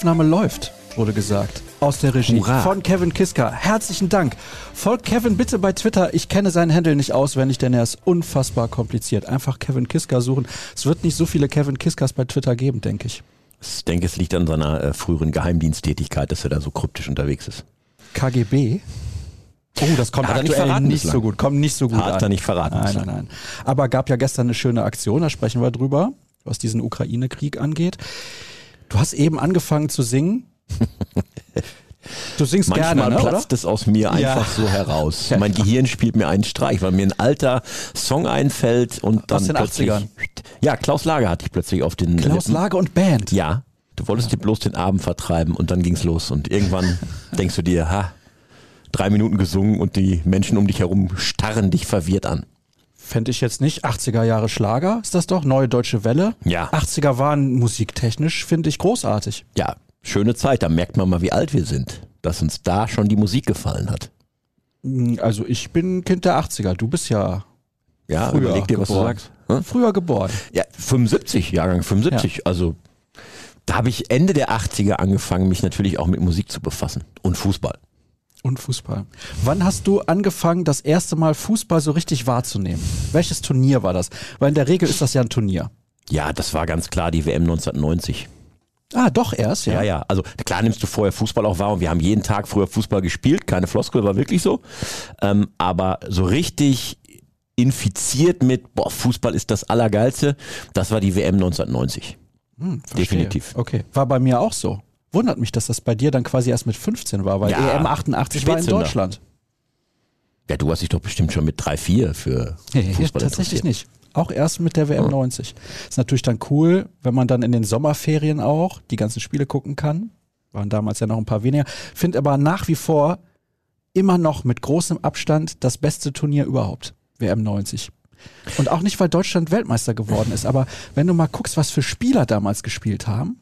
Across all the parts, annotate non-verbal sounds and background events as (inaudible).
Aufnahme läuft, wurde gesagt. Aus der Regie Hurra. von Kevin Kiska. Herzlichen Dank. Folgt Kevin bitte bei Twitter. Ich kenne seinen Handle nicht auswendig, denn er ist unfassbar kompliziert. Einfach Kevin Kiska suchen. Es wird nicht so viele Kevin Kiskas bei Twitter geben, denke ich. Ich denke, es liegt an seiner äh, früheren Geheimdiensttätigkeit, dass er da so kryptisch unterwegs ist. KGB? Oh, das kommt er nicht aktuell verraten nicht so gut. Kommt nicht so gut Hat an. er nicht verraten Nein, nein, nein. Aber gab ja gestern eine schöne Aktion, da sprechen wir drüber, was diesen Ukraine-Krieg angeht. Du hast eben angefangen zu singen. Du singst Manchmal gerne, ne, platzt es aus mir Ja. einfach so heraus. Mein Gehirn spielt mir einen Streich, weil mir ein alter Song einfällt und dann Aus den plötzlich. 80ern? Ja, Klaus Lager hatte ich plötzlich auf den Klaus Lippen. Lage und Band. Ja, du wolltest dir bloß den Abend vertreiben und dann ging's los und irgendwann (laughs) denkst du dir, ha, drei Minuten gesungen und die Menschen um dich herum starren dich verwirrt an. Fände ich jetzt nicht. 80er Jahre Schlager ist das doch, Neue Deutsche Welle. Ja. 80er waren musiktechnisch, finde ich, großartig. Ja, schöne Zeit, da merkt man mal, wie alt wir sind, dass uns da schon die Musik gefallen hat. Also ich bin Kind der 80er, du bist ja Ja, früher überleg dir, was geboren. du sagst. Hm? Früher geboren. Ja, 75, Jahrgang 75. Also da habe ich Ende der 80er angefangen, mich natürlich auch mit Musik zu befassen und Fußball. Und Fußball. Wann hast du angefangen, das erste Mal Fußball so richtig wahrzunehmen? Welches Turnier war das? Weil in der Regel ist das ja ein Turnier. Ja, das war ganz klar die WM 1990. Ah, doch erst, ja. Ja, ja. Also klar nimmst du vorher Fußball auch wahr und wir haben jeden Tag früher Fußball gespielt. Keine Floskel, war wirklich so. Ähm, aber so richtig infiziert mit, boah, Fußball ist das Allergeilste, das war die WM 1990. Hm. Definitiv. Okay, war bei mir auch so. Wundert mich, dass das bei dir dann quasi erst mit 15 war, weil Ja, EM 88 war in. Deutschland. Ja, du hast dich doch bestimmt schon mit 3, 4 für Fußball tatsächlich interessiert. nicht. Auch erst mit der WM 90. Ist natürlich dann cool, wenn man dann in den Sommerferien auch die ganzen Spiele gucken kann. Waren damals ja noch ein paar weniger. Finde aber nach wie vor immer noch mit großem Abstand das beste Turnier überhaupt. WM 90. Und auch nicht, weil Deutschland Weltmeister geworden ist, aber wenn du mal guckst, was für Spieler damals gespielt haben.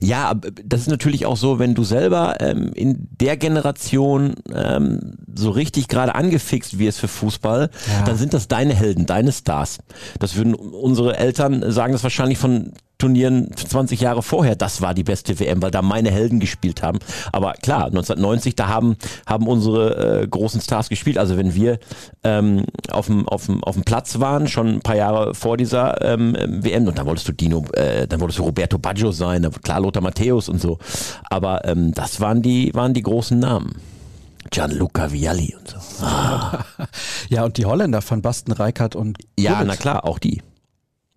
Ja, aber das ist natürlich auch so, wenn du selber ähm, in der Generation ähm, so richtig gerade angefixt wirst für Fußball, Ja. dann sind das deine Helden, deine Stars. Das würden unsere Eltern sagen das wahrscheinlich von Turnieren 20 Jahre vorher, das war die beste WM, weil da meine Helden gespielt haben. Aber klar, 1990, da haben, haben unsere äh, großen Stars gespielt. Also wenn wir ähm, auf dem auf dem auf dem Platz waren, schon ein paar Jahre vor dieser ähm, WM, und dann wolltest du Dino, äh, dann wolltest du Roberto Baggio sein, klar Lothar Matthäus und so. Aber ähm, das waren die waren die großen Namen. Gianluca Vialli und so. (laughs) Ja, und die Holländer von Basten Reichardt und Ja, Gullit. na klar, auch die.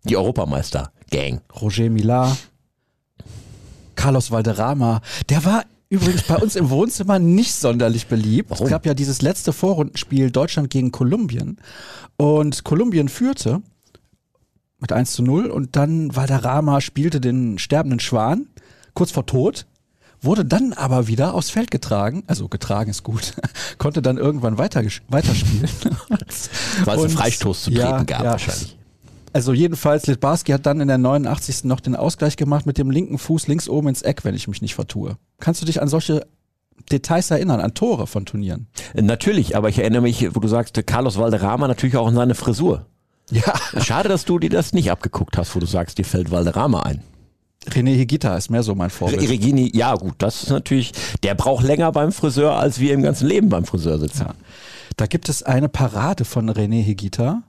Die Europameister. Gang. Roger Millar, Carlos Valderrama. Der war übrigens bei uns im Wohnzimmer nicht sonderlich beliebt. Warum? Es gab ja dieses letzte Vorrundenspiel Deutschland gegen Kolumbien und Kolumbien führte mit 1 zu 0 und dann Valderrama spielte den sterbenden Schwan kurz vor Tod. Wurde dann aber wieder aufs Feld getragen, also getragen ist gut, (laughs) konnte dann irgendwann weiter, weiterspielen. (laughs) Weil es einen Freistoß zu treten ja, gab ja. wahrscheinlich. Also jedenfalls, Litbarski hat dann in der 89. noch den Ausgleich gemacht mit dem linken Fuß links oben ins Eck, wenn ich mich nicht vertue. Kannst du dich an solche Details erinnern, an Tore von Turnieren? Natürlich, aber ich erinnere mich, wo du sagst, Carlos Valderrama natürlich auch an seine Frisur. Ja. Schade, dass du dir das nicht abgeguckt hast, wo du sagst, dir fällt Valderrama ein. René Higita ist mehr so mein Vorbild. Regini, ja gut, das ist natürlich, der braucht länger beim Friseur, als wir im ganzen Leben beim Friseur sitzen. Ja. Da gibt es eine Parade von René Higita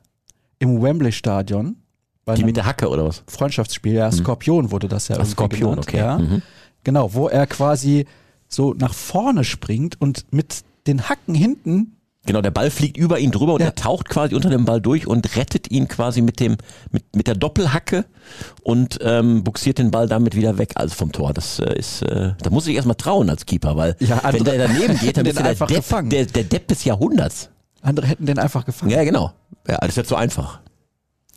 im Wembley Stadion. Bei Die mit der Hacke oder was? Freundschaftsspiel, ja, Skorpion wurde das ja Ach, Skorpion, genannt. okay. Ja. Mhm. Genau, wo er quasi so nach vorne springt und mit den Hacken hinten Genau, der Ball fliegt über ihn drüber und Ja. er taucht quasi unter dem Ball durch und rettet ihn quasi mit dem mit, mit der Doppelhacke und ähm, buxiert den Ball damit wieder weg, also vom Tor. Das äh, ist, äh, da muss ich erstmal trauen als Keeper, weil Ja, wenn andere der daneben geht, (laughs) dann du der Depp, gefangen. der, der Depp des Jahrhunderts. Andere hätten den einfach gefangen. Ja, genau. Ja, das ist jetzt so einfach.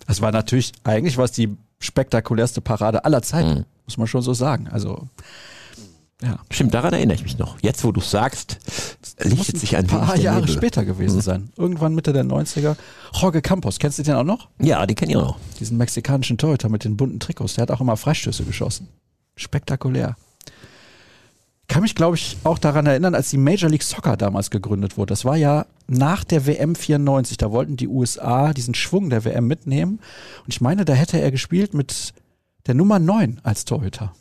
Es war natürlich, eigentlich war es die spektakulärste Parade aller Zeiten, Mhm. muss man schon so sagen. Also, ja. Stimmt, daran erinnere ich mich noch. Jetzt, wo du sagst, lichtet sich ein paar Jahre Nebel. später gewesen Mhm. sein. Irgendwann Mitte der 90er. Jorge Campos, kennst du den auch noch? Ja, die kenne ich auch noch. Diesen mexikanischen Torhüter mit den bunten Trikots. Der hat auch immer Freistöße geschossen. Spektakulär. Kann mich, glaube ich, auch daran erinnern, als die Major League Soccer damals gegründet wurde. Das war ja nach der WM 94. Da wollten die USA diesen Schwung der WM mitnehmen. Und ich meine, da hätte er gespielt mit der Nummer 9 als Torhüter.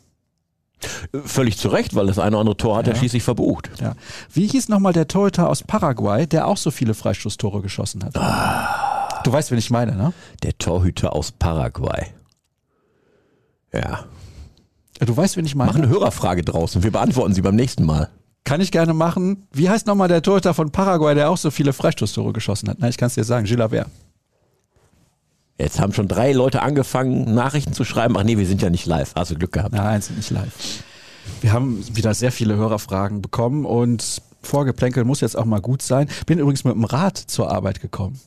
Völlig zu Recht, weil das eine oder andere Tor hat Ja. er schließlich verbucht. Ja. Wie hieß nochmal der Torhüter aus Paraguay, der auch so viele Freistoßtore geschossen hat? Du weißt, wen ich meine, ne? Der Torhüter aus Paraguay. Ja. Du weißt, wen ich meine? Mach eine Hörerfrage draus und wir beantworten sie beim nächsten Mal. Kann ich gerne machen. Wie heißt nochmal der Torhüter von Paraguay, der auch so viele Freistoßtore geschossen hat? Na, ich kann es dir sagen, Gilles Lavert. Jetzt haben schon drei Leute angefangen, Nachrichten zu schreiben. Ach nee, wir sind ja nicht live. Hast du Glück gehabt. Nein, sind nicht live. Wir haben wieder sehr viele Hörerfragen bekommen und Vorgeplänkel muss jetzt auch mal gut sein. Bin übrigens mit dem Rad zur Arbeit gekommen.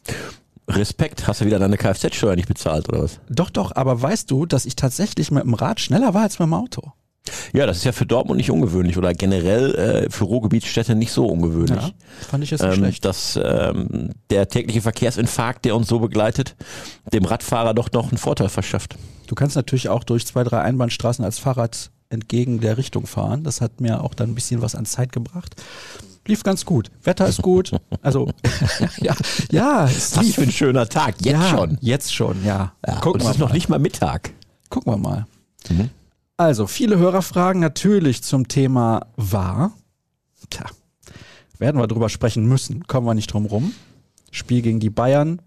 Respekt, hast du wieder deine Kfz-Steuer nicht bezahlt oder was? Doch, doch, aber weißt du, dass ich tatsächlich mit dem Rad schneller war als mit dem Auto? Ja, das ist ja für Dortmund nicht ungewöhnlich oder generell äh, für Ruhrgebietsstädte nicht so ungewöhnlich. Ja, fand ich jetzt nicht ähm, schlecht. dass ähm, der tägliche Verkehrsinfarkt, der uns so begleitet, dem Radfahrer doch noch einen Vorteil verschafft. Du kannst natürlich auch durch zwei, drei Einbahnstraßen als Fahrrad entgegen der Richtung fahren. Das hat mir auch dann ein bisschen was an Zeit gebracht. Lief ganz gut. Wetter ist gut. Also, (laughs) ja, ja, es Was lief. für ein schöner Tag, jetzt ja, schon. Jetzt schon, ja. Ja, Gucken es ist noch mal. nicht mal Mittag. Gucken wir mal. Mhm. Also, viele Hörerfragen natürlich zum Thema war. Tja, werden wir drüber sprechen müssen. Kommen wir nicht drum rum. Spiel gegen die Bayern.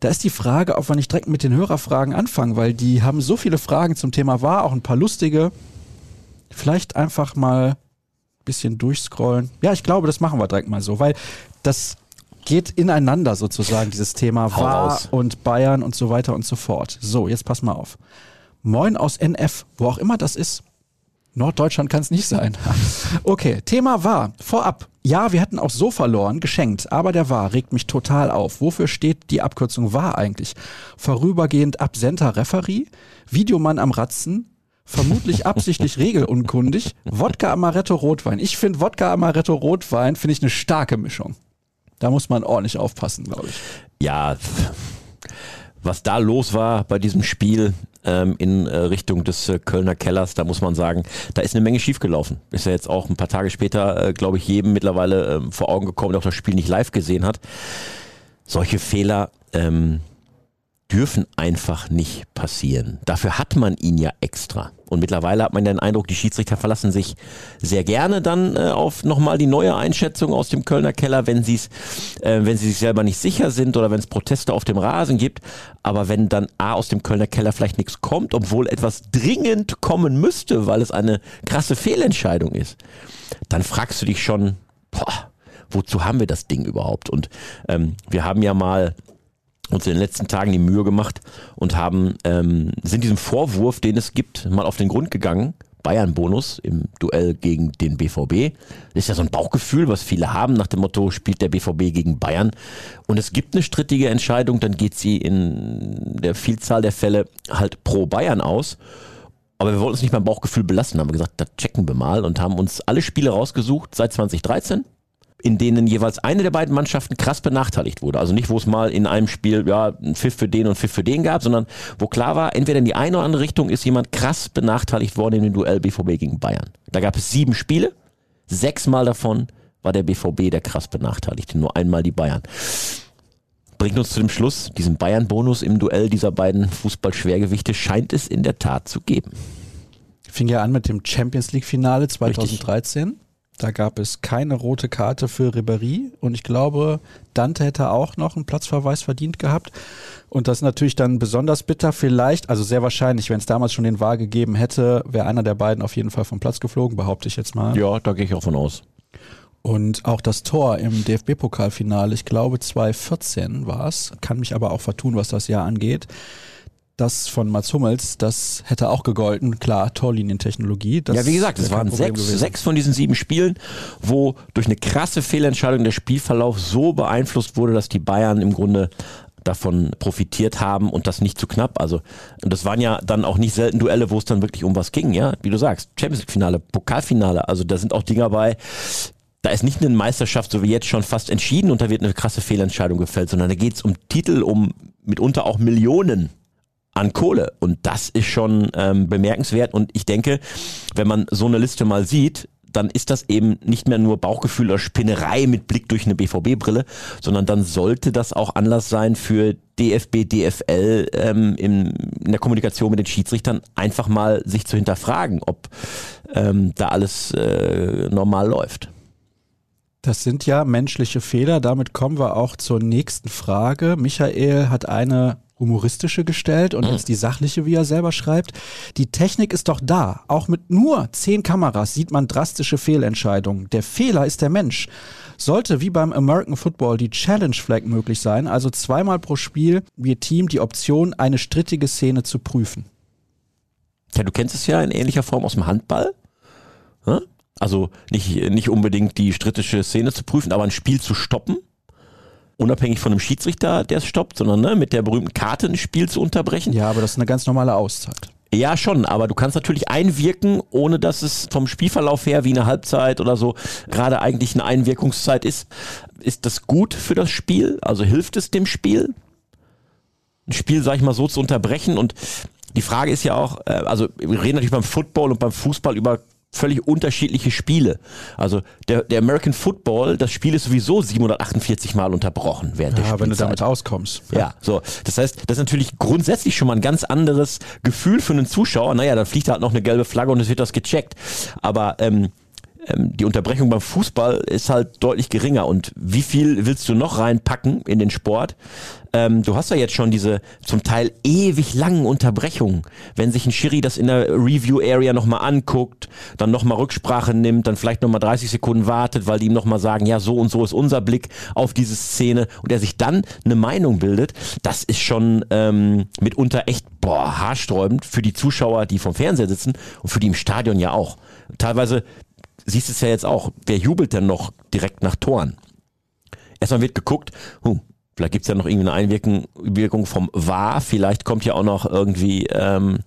Da ist die Frage, ob wir nicht direkt mit den Hörerfragen anfangen, weil die haben so viele Fragen zum Thema war, auch ein paar lustige. Vielleicht einfach mal bisschen durchscrollen. Ja, ich glaube, das machen wir direkt mal so, weil das geht ineinander sozusagen, dieses Thema war und Bayern und so weiter und so fort. So, jetzt pass mal auf. Moin aus NF, wo auch immer das ist. Norddeutschland kann es nicht sein. (laughs) Okay, Thema war vorab. Ja, wir hätten auch so verloren, geschenkt, aber der war regt mich total auf. Wofür steht die Abkürzung war eigentlich? Vorübergehend absenter Referee, Videomann am Ratzen, vermutlich absichtlich (laughs) regelunkundig, Wodka Amaretto Rotwein. Ich finde Wodka Amaretto Rotwein finde ich eine starke Mischung. Da muss man ordentlich aufpassen, glaube ich. Ja, was da los war bei diesem Spiel ähm, in äh, Richtung des äh, Kölner Kellers, da muss man sagen, da ist eine Menge schiefgelaufen. Ist ja jetzt auch ein paar Tage später, äh, glaube ich, jedem mittlerweile ähm, vor Augen gekommen, der auch das Spiel nicht live gesehen hat. Solche Fehler ähm, dürfen einfach nicht passieren. Dafür hat man ihn ja extra. Und mittlerweile hat man den Eindruck, die Schiedsrichter verlassen sich sehr gerne dann äh, auf nochmal die neue Einschätzung aus dem Kölner Keller, wenn sie es, äh, wenn sie sich selber nicht sicher sind oder wenn es Proteste auf dem Rasen gibt. Aber wenn dann A aus dem Kölner Keller vielleicht nichts kommt, obwohl etwas dringend kommen müsste, weil es eine krasse Fehlentscheidung ist, dann fragst du dich schon, boah, wozu haben wir das Ding überhaupt? Und ähm, wir haben ja mal uns in den letzten Tagen die Mühe gemacht und haben, ähm, sind diesem Vorwurf, den es gibt, mal auf den Grund gegangen. Bayern-Bonus im Duell gegen den BVB. Das ist ja so ein Bauchgefühl, was viele haben, nach dem Motto, spielt der BVB gegen Bayern. Und es gibt eine strittige Entscheidung, dann geht sie in der Vielzahl der Fälle halt pro Bayern aus. Aber wir wollten uns nicht beim Bauchgefühl belassen, haben gesagt, das checken wir mal und haben uns alle Spiele rausgesucht seit 2013 in denen jeweils eine der beiden Mannschaften krass benachteiligt wurde. Also nicht, wo es mal in einem Spiel ja ein Pfiff für den und Pfiff für den gab, sondern wo klar war, entweder in die eine oder andere Richtung ist jemand krass benachteiligt worden in dem Duell BVB gegen Bayern. Da gab es sieben Spiele, sechsmal davon war der BVB der krass benachteiligte, nur einmal die Bayern. Bringt uns zu dem Schluss, diesen Bayern-Bonus im Duell dieser beiden Fußballschwergewichte scheint es in der Tat zu geben. Fing ja an mit dem Champions League Finale 2013. Da gab es keine rote Karte für Ribéry und ich glaube, Dante hätte auch noch einen Platzverweis verdient gehabt. Und das ist natürlich dann besonders bitter. Vielleicht, also sehr wahrscheinlich, wenn es damals schon den Wahl gegeben hätte, wäre einer der beiden auf jeden Fall vom Platz geflogen, behaupte ich jetzt mal. Ja, da gehe ich auch von aus. Und auch das Tor im DFB-Pokalfinale, ich glaube 2014 war es, kann mich aber auch vertun, was das Jahr angeht. Das von Mats Hummels, das hätte auch gegolten. Klar, Torlinientechnologie. Ja, wie gesagt, es waren sechs, sechs von diesen sieben Spielen, wo durch eine krasse Fehlentscheidung der Spielverlauf so beeinflusst wurde, dass die Bayern im Grunde davon profitiert haben und das nicht zu knapp. Also, und das waren ja dann auch nicht selten Duelle, wo es dann wirklich um was ging, ja. Wie du sagst, Champions League Finale, Pokalfinale, also da sind auch Dinger bei, da ist nicht eine Meisterschaft, so wie jetzt schon fast entschieden und da wird eine krasse Fehlentscheidung gefällt, sondern da geht es um Titel, um mitunter auch Millionen an Kohle. Und das ist schon ähm, bemerkenswert. Und ich denke, wenn man so eine Liste mal sieht, dann ist das eben nicht mehr nur Bauchgefühl oder Spinnerei mit Blick durch eine BVB-Brille, sondern dann sollte das auch Anlass sein für DFB, DFL ähm, in, in der Kommunikation mit den Schiedsrichtern einfach mal sich zu hinterfragen, ob ähm, da alles äh, normal läuft. Das sind ja menschliche Fehler. Damit kommen wir auch zur nächsten Frage. Michael hat eine humoristische gestellt und jetzt die sachliche, wie er selber schreibt. Die Technik ist doch da. Auch mit nur zehn Kameras sieht man drastische Fehlentscheidungen. Der Fehler ist der Mensch. Sollte wie beim American Football die Challenge Flag möglich sein, also zweimal pro Spiel wir Team die Option, eine strittige Szene zu prüfen. Ja, du kennst es ja in ähnlicher Form aus dem Handball. Hm? Also nicht, nicht unbedingt die strittische Szene zu prüfen, aber ein Spiel zu stoppen unabhängig von einem Schiedsrichter, der es stoppt, sondern ne, mit der berühmten Karte ein Spiel zu unterbrechen. Ja, aber das ist eine ganz normale Auszeit. Ja, schon, aber du kannst natürlich einwirken, ohne dass es vom Spielverlauf her wie eine Halbzeit oder so gerade eigentlich eine Einwirkungszeit ist. Ist das gut für das Spiel? Also hilft es dem Spiel? Ein Spiel, sag ich mal, so zu unterbrechen und die Frage ist ja auch, äh, also wir reden natürlich beim Football und beim Fußball über völlig unterschiedliche Spiele. Also der, der American Football, das Spiel ist sowieso 748 Mal unterbrochen während ja, der Spielzeit. wenn du damit auskommst. Ja, so. Das heißt, das ist natürlich grundsätzlich schon mal ein ganz anderes Gefühl für einen Zuschauer. Naja, dann fliegt halt noch eine gelbe Flagge und es wird das gecheckt. Aber ähm, die Unterbrechung beim Fußball ist halt deutlich geringer. Und wie viel willst du noch reinpacken in den Sport? Ähm, du hast ja jetzt schon diese zum Teil ewig langen Unterbrechungen. Wenn sich ein Schiri das in der Review Area nochmal anguckt, dann nochmal Rücksprache nimmt, dann vielleicht nochmal 30 Sekunden wartet, weil die ihm nochmal sagen, ja, so und so ist unser Blick auf diese Szene und er sich dann eine Meinung bildet, das ist schon ähm, mitunter echt boah, haarsträubend für die Zuschauer, die vom Fernseher sitzen und für die im Stadion ja auch. Teilweise siehst es ja jetzt auch, wer jubelt denn noch direkt nach Toren? Erstmal wird geguckt, huh, vielleicht gibt's ja noch irgendwie eine Einwirkung vom War, vielleicht kommt ja auch noch irgendwie ähm,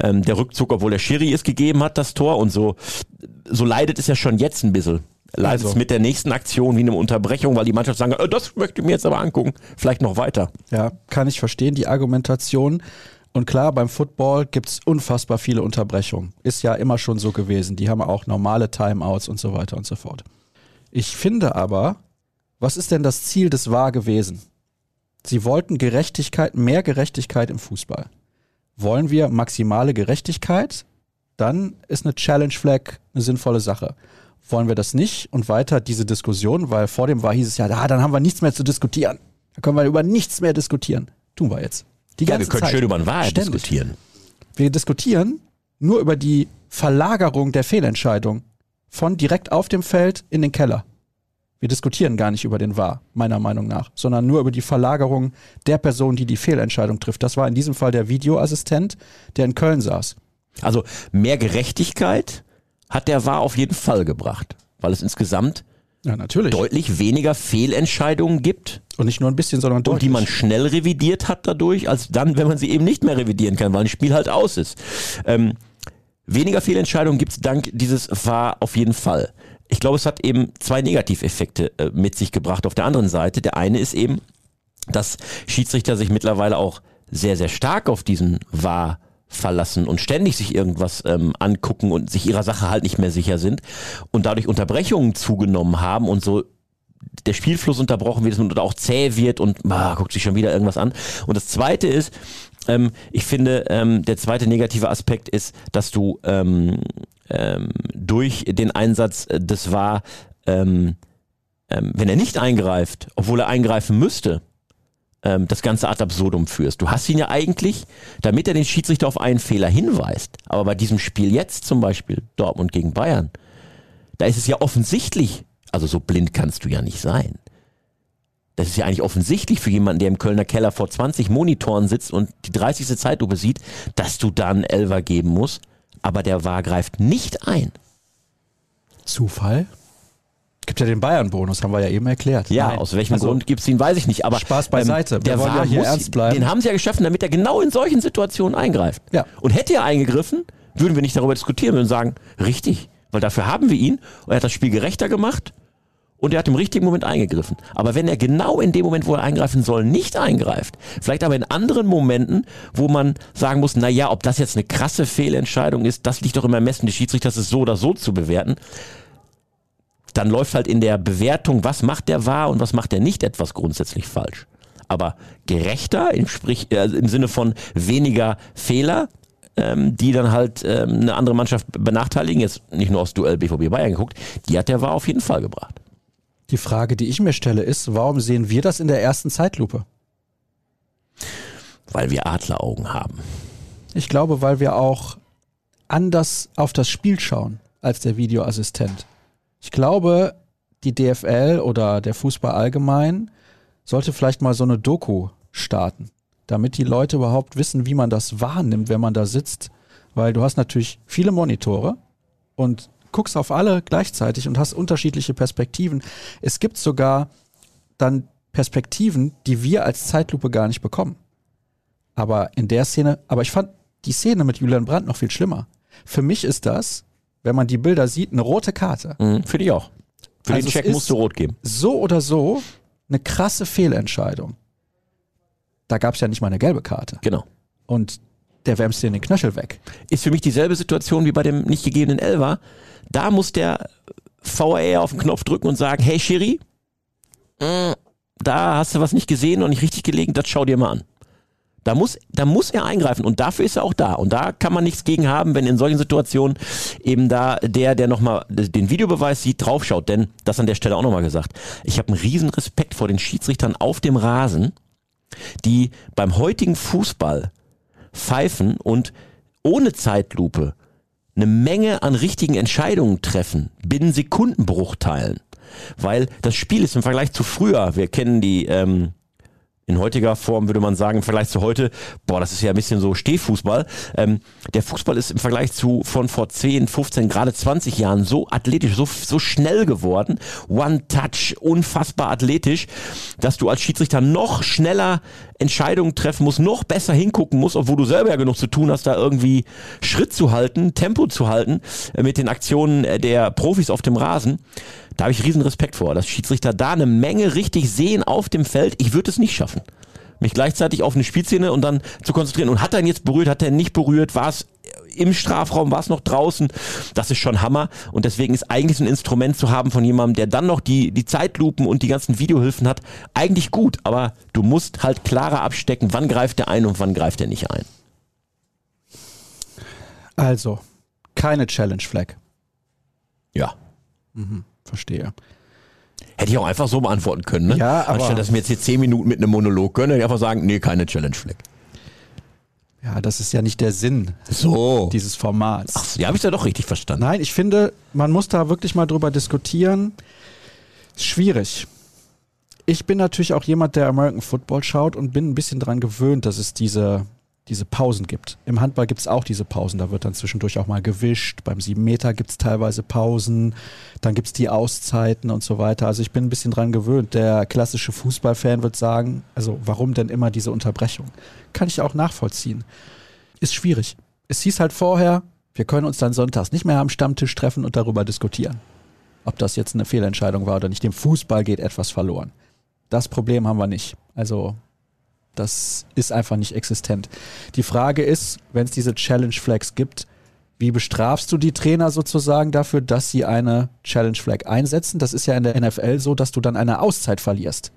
ähm, der Rückzug, obwohl der Schiri es gegeben hat, das Tor und so. So leidet es ja schon jetzt ein bisschen. Leidet also. es mit der nächsten Aktion wie eine Unterbrechung, weil die Mannschaft sagen, oh, das möchte ich mir jetzt aber angucken, vielleicht noch weiter. Ja, kann ich verstehen, die Argumentation. Und klar, beim Football gibt's unfassbar viele Unterbrechungen. Ist ja immer schon so gewesen. Die haben auch normale Timeouts und so weiter und so fort. Ich finde aber, was ist denn das Ziel des War gewesen? Sie wollten Gerechtigkeit, mehr Gerechtigkeit im Fußball. Wollen wir maximale Gerechtigkeit? Dann ist eine Challenge Flag eine sinnvolle Sache. Wollen wir das nicht und weiter diese Diskussion, weil vor dem war hieß es ja, ah, dann haben wir nichts mehr zu diskutieren. Da können wir über nichts mehr diskutieren. Tun wir jetzt. Die ganze ja, wir können Zeit. schön über Wahrheit Ständig. diskutieren. Wir diskutieren nur über die Verlagerung der Fehlentscheidung von direkt auf dem Feld in den Keller. Wir diskutieren gar nicht über den Wahr, meiner Meinung nach, sondern nur über die Verlagerung der Person, die die Fehlentscheidung trifft. Das war in diesem Fall der Videoassistent, der in Köln saß. Also mehr Gerechtigkeit hat der Wahr auf jeden Fall gebracht, weil es insgesamt ja, natürlich. deutlich weniger Fehlentscheidungen gibt. Und nicht nur ein bisschen, sondern deutlich. Und die man schnell revidiert hat dadurch, als dann, wenn man sie eben nicht mehr revidieren kann, weil ein Spiel halt aus ist. Ähm, weniger Fehlentscheidungen gibt es dank dieses VAR auf jeden Fall. Ich glaube, es hat eben zwei Negativeffekte äh, mit sich gebracht. Auf der anderen Seite, der eine ist eben, dass Schiedsrichter sich mittlerweile auch sehr, sehr stark auf diesen VAR verlassen und ständig sich irgendwas ähm, angucken und sich ihrer Sache halt nicht mehr sicher sind und dadurch Unterbrechungen zugenommen haben und so der Spielfluss unterbrochen wird und auch zäh wird und ah, guckt sich schon wieder irgendwas an. Und das Zweite ist, ähm, ich finde, ähm, der zweite negative Aspekt ist, dass du ähm, ähm, durch den Einsatz des war, ähm, ähm, wenn er nicht eingreift, obwohl er eingreifen müsste, ähm, das Ganze ad absurdum führst. Du hast ihn ja eigentlich, damit er den Schiedsrichter auf einen Fehler hinweist. Aber bei diesem Spiel jetzt zum Beispiel, Dortmund gegen Bayern, da ist es ja offensichtlich, also so blind kannst du ja nicht sein. Das ist ja eigentlich offensichtlich für jemanden, der im Kölner Keller vor 20 Monitoren sitzt und die 30. Zeitlupe sieht, dass du da einen Elver geben musst. Aber der Wahr greift nicht ein. Zufall? Gibt ja den Bayern-Bonus, haben wir ja eben erklärt. Ja, Nein. aus welchem also, Grund gibt's ihn, weiß ich nicht. Aber Spaß beiseite. Ähm, der war ja hier muss, ernst bleiben. Den haben sie ja geschaffen, damit er genau in solchen Situationen eingreift. Ja. Und hätte er eingegriffen, würden wir nicht darüber diskutieren, würden sagen, richtig, weil dafür haben wir ihn und er hat das Spiel gerechter gemacht und er hat im richtigen Moment eingegriffen. Aber wenn er genau in dem Moment, wo er eingreifen soll, nicht eingreift, vielleicht aber in anderen Momenten, wo man sagen muss, na ja, ob das jetzt eine krasse Fehlentscheidung ist, das liegt doch im Ermessen des Schiedsrichters, ist so oder so zu bewerten dann läuft halt in der Bewertung, was macht der wahr und was macht der nicht, etwas grundsätzlich falsch. Aber gerechter, im, sprich, äh, im Sinne von weniger Fehler, ähm, die dann halt ähm, eine andere Mannschaft benachteiligen, jetzt nicht nur aus Duell BVB Bayern geguckt, die hat der war auf jeden Fall gebracht. Die Frage, die ich mir stelle, ist, warum sehen wir das in der ersten Zeitlupe? Weil wir Adleraugen haben. Ich glaube, weil wir auch anders auf das Spiel schauen als der Videoassistent. Ich glaube, die DFL oder der Fußball allgemein sollte vielleicht mal so eine Doku starten damit die Leute überhaupt wissen, wie man das wahrnimmt, wenn man da sitzt. Weil du hast natürlich viele Monitore und guckst auf alle gleichzeitig und hast unterschiedliche Perspektiven. Es gibt sogar dann Perspektiven, die wir als Zeitlupe gar nicht bekommen. Aber in der Szene, aber ich fand die Szene mit Julian Brandt noch viel schlimmer. Für mich ist das, wenn man die Bilder sieht, eine rote Karte. Mhm, für dich auch. Für also den Check musst du rot geben. So oder so eine krasse Fehlentscheidung da gab es ja nicht mal eine gelbe Karte. Genau. Und der wärmst dir den Knöchel weg. Ist für mich dieselbe Situation wie bei dem nicht gegebenen Elver. Da muss der VAR auf den Knopf drücken und sagen, hey Schiri, mm, da hast du was nicht gesehen und nicht richtig gelegen, das schau dir mal an. Da muss, da muss er eingreifen und dafür ist er auch da. Und da kann man nichts gegen haben, wenn in solchen Situationen eben da der, der nochmal den Videobeweis sieht, draufschaut. Denn, das an der Stelle auch nochmal gesagt, ich habe einen riesen Respekt vor den Schiedsrichtern auf dem Rasen, die beim heutigen Fußball pfeifen und ohne Zeitlupe eine Menge an richtigen Entscheidungen treffen, binnen Sekundenbruchteilen. Weil das Spiel ist im Vergleich zu früher, wir kennen die ähm, in heutiger Form würde man sagen, im Vergleich zu heute, boah, das ist ja ein bisschen so Stehfußball. Ähm, der Fußball ist im Vergleich zu von vor 10, 15, gerade 20 Jahren so athletisch, so, so schnell geworden. One Touch, unfassbar athletisch, dass du als Schiedsrichter noch schneller Entscheidungen treffen musst, noch besser hingucken musst, obwohl du selber ja genug zu tun hast, da irgendwie Schritt zu halten, Tempo zu halten äh, mit den Aktionen äh, der Profis auf dem Rasen. Da habe ich riesen Respekt vor, dass Schiedsrichter da eine Menge richtig sehen auf dem Feld. Ich würde es nicht schaffen mich gleichzeitig auf eine Spielszene und dann zu konzentrieren. Und hat er ihn jetzt berührt, hat er ihn nicht berührt, war es im Strafraum, war es noch draußen? Das ist schon Hammer. Und deswegen ist eigentlich so ein Instrument zu haben von jemandem, der dann noch die, die Zeitlupen und die ganzen Videohilfen hat, eigentlich gut. Aber du musst halt klarer abstecken, wann greift er ein und wann greift er nicht ein. Also, keine Challenge Flag. Ja. Mhm. Verstehe. Hätte ich auch einfach so beantworten können, ne? Ja, aber Anstatt dass wir jetzt hier zehn Minuten mit einem Monolog können, hätte ich einfach sagen, nee, keine Challenge Flag. Ja, das ist ja nicht der Sinn so. dieses Formats. Ach, ja, habe ich da doch richtig verstanden. Nein, ich finde, man muss da wirklich mal drüber diskutieren. Schwierig. Ich bin natürlich auch jemand, der American Football schaut und bin ein bisschen dran gewöhnt, dass es diese diese Pausen gibt. Im Handball gibt es auch diese Pausen, da wird dann zwischendurch auch mal gewischt. Beim 7 Meter gibt es teilweise Pausen, dann gibt es die Auszeiten und so weiter. Also ich bin ein bisschen dran gewöhnt. Der klassische Fußballfan wird sagen, also warum denn immer diese Unterbrechung? Kann ich auch nachvollziehen. Ist schwierig. Es hieß halt vorher, wir können uns dann sonntags nicht mehr am Stammtisch treffen und darüber diskutieren. Ob das jetzt eine Fehlentscheidung war oder nicht. Dem Fußball geht etwas verloren. Das Problem haben wir nicht. Also das ist einfach nicht existent. Die Frage ist, wenn es diese Challenge Flags gibt, wie bestrafst du die Trainer sozusagen dafür, dass sie eine Challenge Flag einsetzen? Das ist ja in der NFL so, dass du dann eine Auszeit verlierst.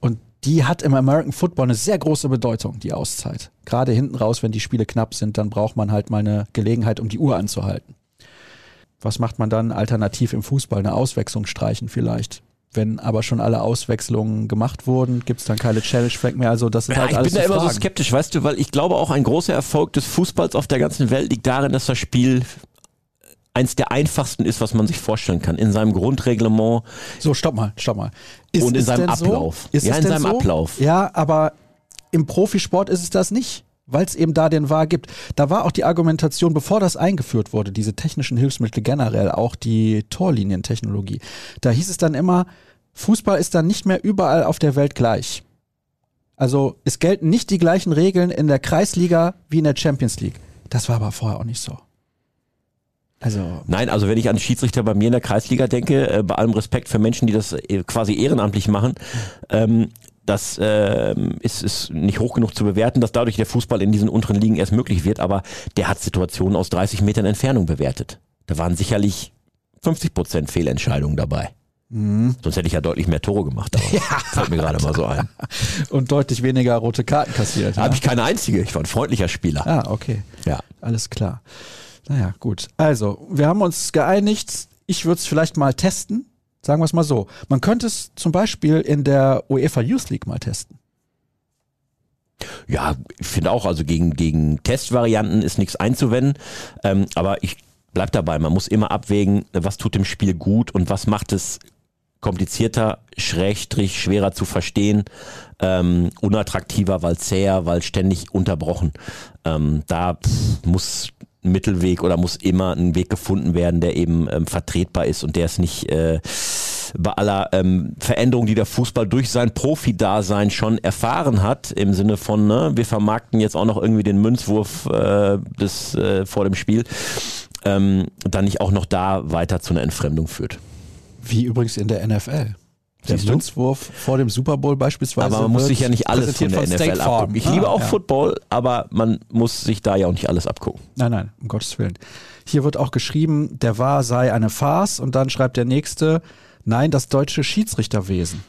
Und die hat im American Football eine sehr große Bedeutung, die Auszeit. Gerade hinten raus, wenn die Spiele knapp sind, dann braucht man halt mal eine Gelegenheit, um die Uhr anzuhalten. Was macht man dann alternativ im Fußball? Eine Auswechslung streichen vielleicht wenn aber schon alle Auswechslungen gemacht wurden, gibt es dann keine Challenge Flag mehr. Also das sind ja, halt ich alles bin da immer so skeptisch, weißt du, weil ich glaube auch ein großer Erfolg des Fußballs auf der ganzen Welt liegt darin, dass das Spiel eins der einfachsten ist, was man sich vorstellen kann. In seinem Grundreglement. So, stopp mal, stopp mal. Ist und in seinem Ablauf. So? ja, in seinem so? Ablauf. Ja, aber im Profisport ist es das nicht weil es eben da den War gibt. Da war auch die Argumentation, bevor das eingeführt wurde, diese technischen Hilfsmittel generell, auch die Torlinientechnologie. Da hieß es dann immer, Fußball ist dann nicht mehr überall auf der Welt gleich. Also es gelten nicht die gleichen Regeln in der Kreisliga wie in der Champions League. Das war aber vorher auch nicht so. Also Nein, also wenn ich an Schiedsrichter bei mir in der Kreisliga denke, äh, bei allem Respekt für Menschen, die das äh, quasi ehrenamtlich machen, ähm, das äh, ist, ist nicht hoch genug zu bewerten, dass dadurch der Fußball in diesen unteren Ligen erst möglich wird, aber der hat Situationen aus 30 Metern Entfernung bewertet. Da waren sicherlich 50% Fehlentscheidungen dabei. Mhm. Sonst hätte ich ja deutlich mehr Tore gemacht. (laughs) Ja. Fällt mir gerade mal so ein. Und deutlich weniger rote Karten kassiert. Ja? habe ich keine einzige. Ich war ein freundlicher Spieler. Ah, okay. Ja. Alles klar. Naja, gut. Also, wir haben uns geeinigt. Ich würde es vielleicht mal testen. Sagen wir es mal so. Man könnte es zum Beispiel in der UEFA Youth League mal testen. Ja, ich finde auch, also gegen, gegen Testvarianten ist nichts einzuwenden. Ähm, aber ich bleib dabei, man muss immer abwägen, was tut dem Spiel gut und was macht es komplizierter, schrägstrich, schwerer zu verstehen, ähm, unattraktiver, weil zäher, weil ständig unterbrochen. Ähm, da muss ein Mittelweg oder muss immer ein Weg gefunden werden, der eben ähm, vertretbar ist und der es nicht äh, bei aller ähm, Veränderung, die der Fußball durch sein Profi-Dasein schon erfahren hat, im Sinne von, ne, wir vermarkten jetzt auch noch irgendwie den Münzwurf äh, des, äh, vor dem Spiel, ähm, dann nicht auch noch da weiter zu einer Entfremdung führt. Wie übrigens in der NFL. Der Münzwurf vor dem Super Bowl beispielsweise. Aber man muss sich ja nicht alles von der NFL abgucken. Ich ah, liebe auch ja. Football, aber man muss sich da ja auch nicht alles abgucken. Nein, nein, um Gottes Willen. Hier wird auch geschrieben, der war sei eine Farce und dann schreibt der nächste, nein, das deutsche Schiedsrichterwesen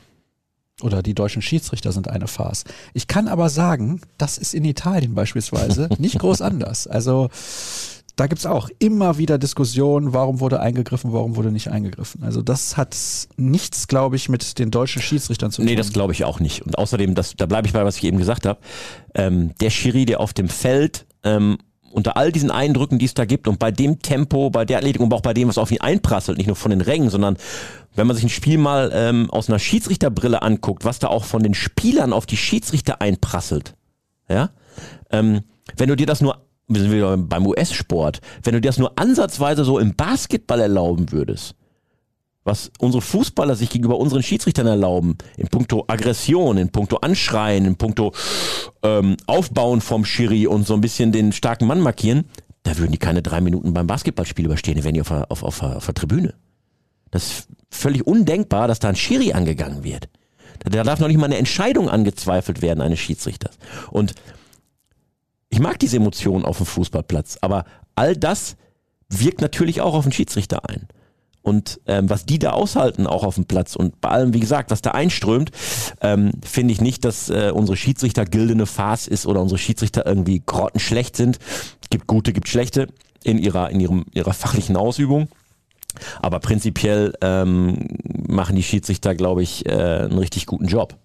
oder die deutschen Schiedsrichter sind eine Farce. Ich kann aber sagen, das ist in Italien beispielsweise (laughs) nicht groß anders. Also da gibt es auch immer wieder Diskussionen, warum wurde eingegriffen, warum wurde nicht eingegriffen. Also das hat nichts, glaube ich, mit den deutschen Schiedsrichtern zu tun. Nee, das glaube ich auch nicht. Und außerdem, das, da bleibe ich bei, was ich eben gesagt habe, ähm, der Schiri, der auf dem Feld ähm, unter all diesen Eindrücken, die es da gibt und bei dem Tempo, bei der Athletik und auch bei dem, was auf ihn einprasselt, nicht nur von den Rängen, sondern wenn man sich ein Spiel mal ähm, aus einer Schiedsrichterbrille anguckt, was da auch von den Spielern auf die Schiedsrichter einprasselt, ja, ähm, wenn du dir das nur wir sind wieder beim US-Sport, wenn du dir das nur ansatzweise so im Basketball erlauben würdest, was unsere Fußballer sich gegenüber unseren Schiedsrichtern erlauben, in puncto Aggression, in puncto Anschreien, in puncto ähm, Aufbauen vom Schiri und so ein bisschen den starken Mann markieren, da würden die keine drei Minuten beim Basketballspiel überstehen, wären die auf der, auf, auf, auf der Tribüne. Das ist völlig undenkbar, dass da ein Schiri angegangen wird. Da darf noch nicht mal eine Entscheidung angezweifelt werden eines Schiedsrichters. Und ich mag diese Emotionen auf dem Fußballplatz, aber all das wirkt natürlich auch auf den Schiedsrichter ein. Und ähm, was die da aushalten, auch auf dem Platz und bei allem, wie gesagt, was da einströmt, ähm, finde ich nicht, dass äh, unsere Schiedsrichter gildene Farce ist oder unsere Schiedsrichter irgendwie grottenschlecht sind. Gibt gute, gibt schlechte in ihrer, in ihrem, ihrer fachlichen Ausübung. Aber prinzipiell ähm, machen die Schiedsrichter, glaube ich, äh, einen richtig guten Job.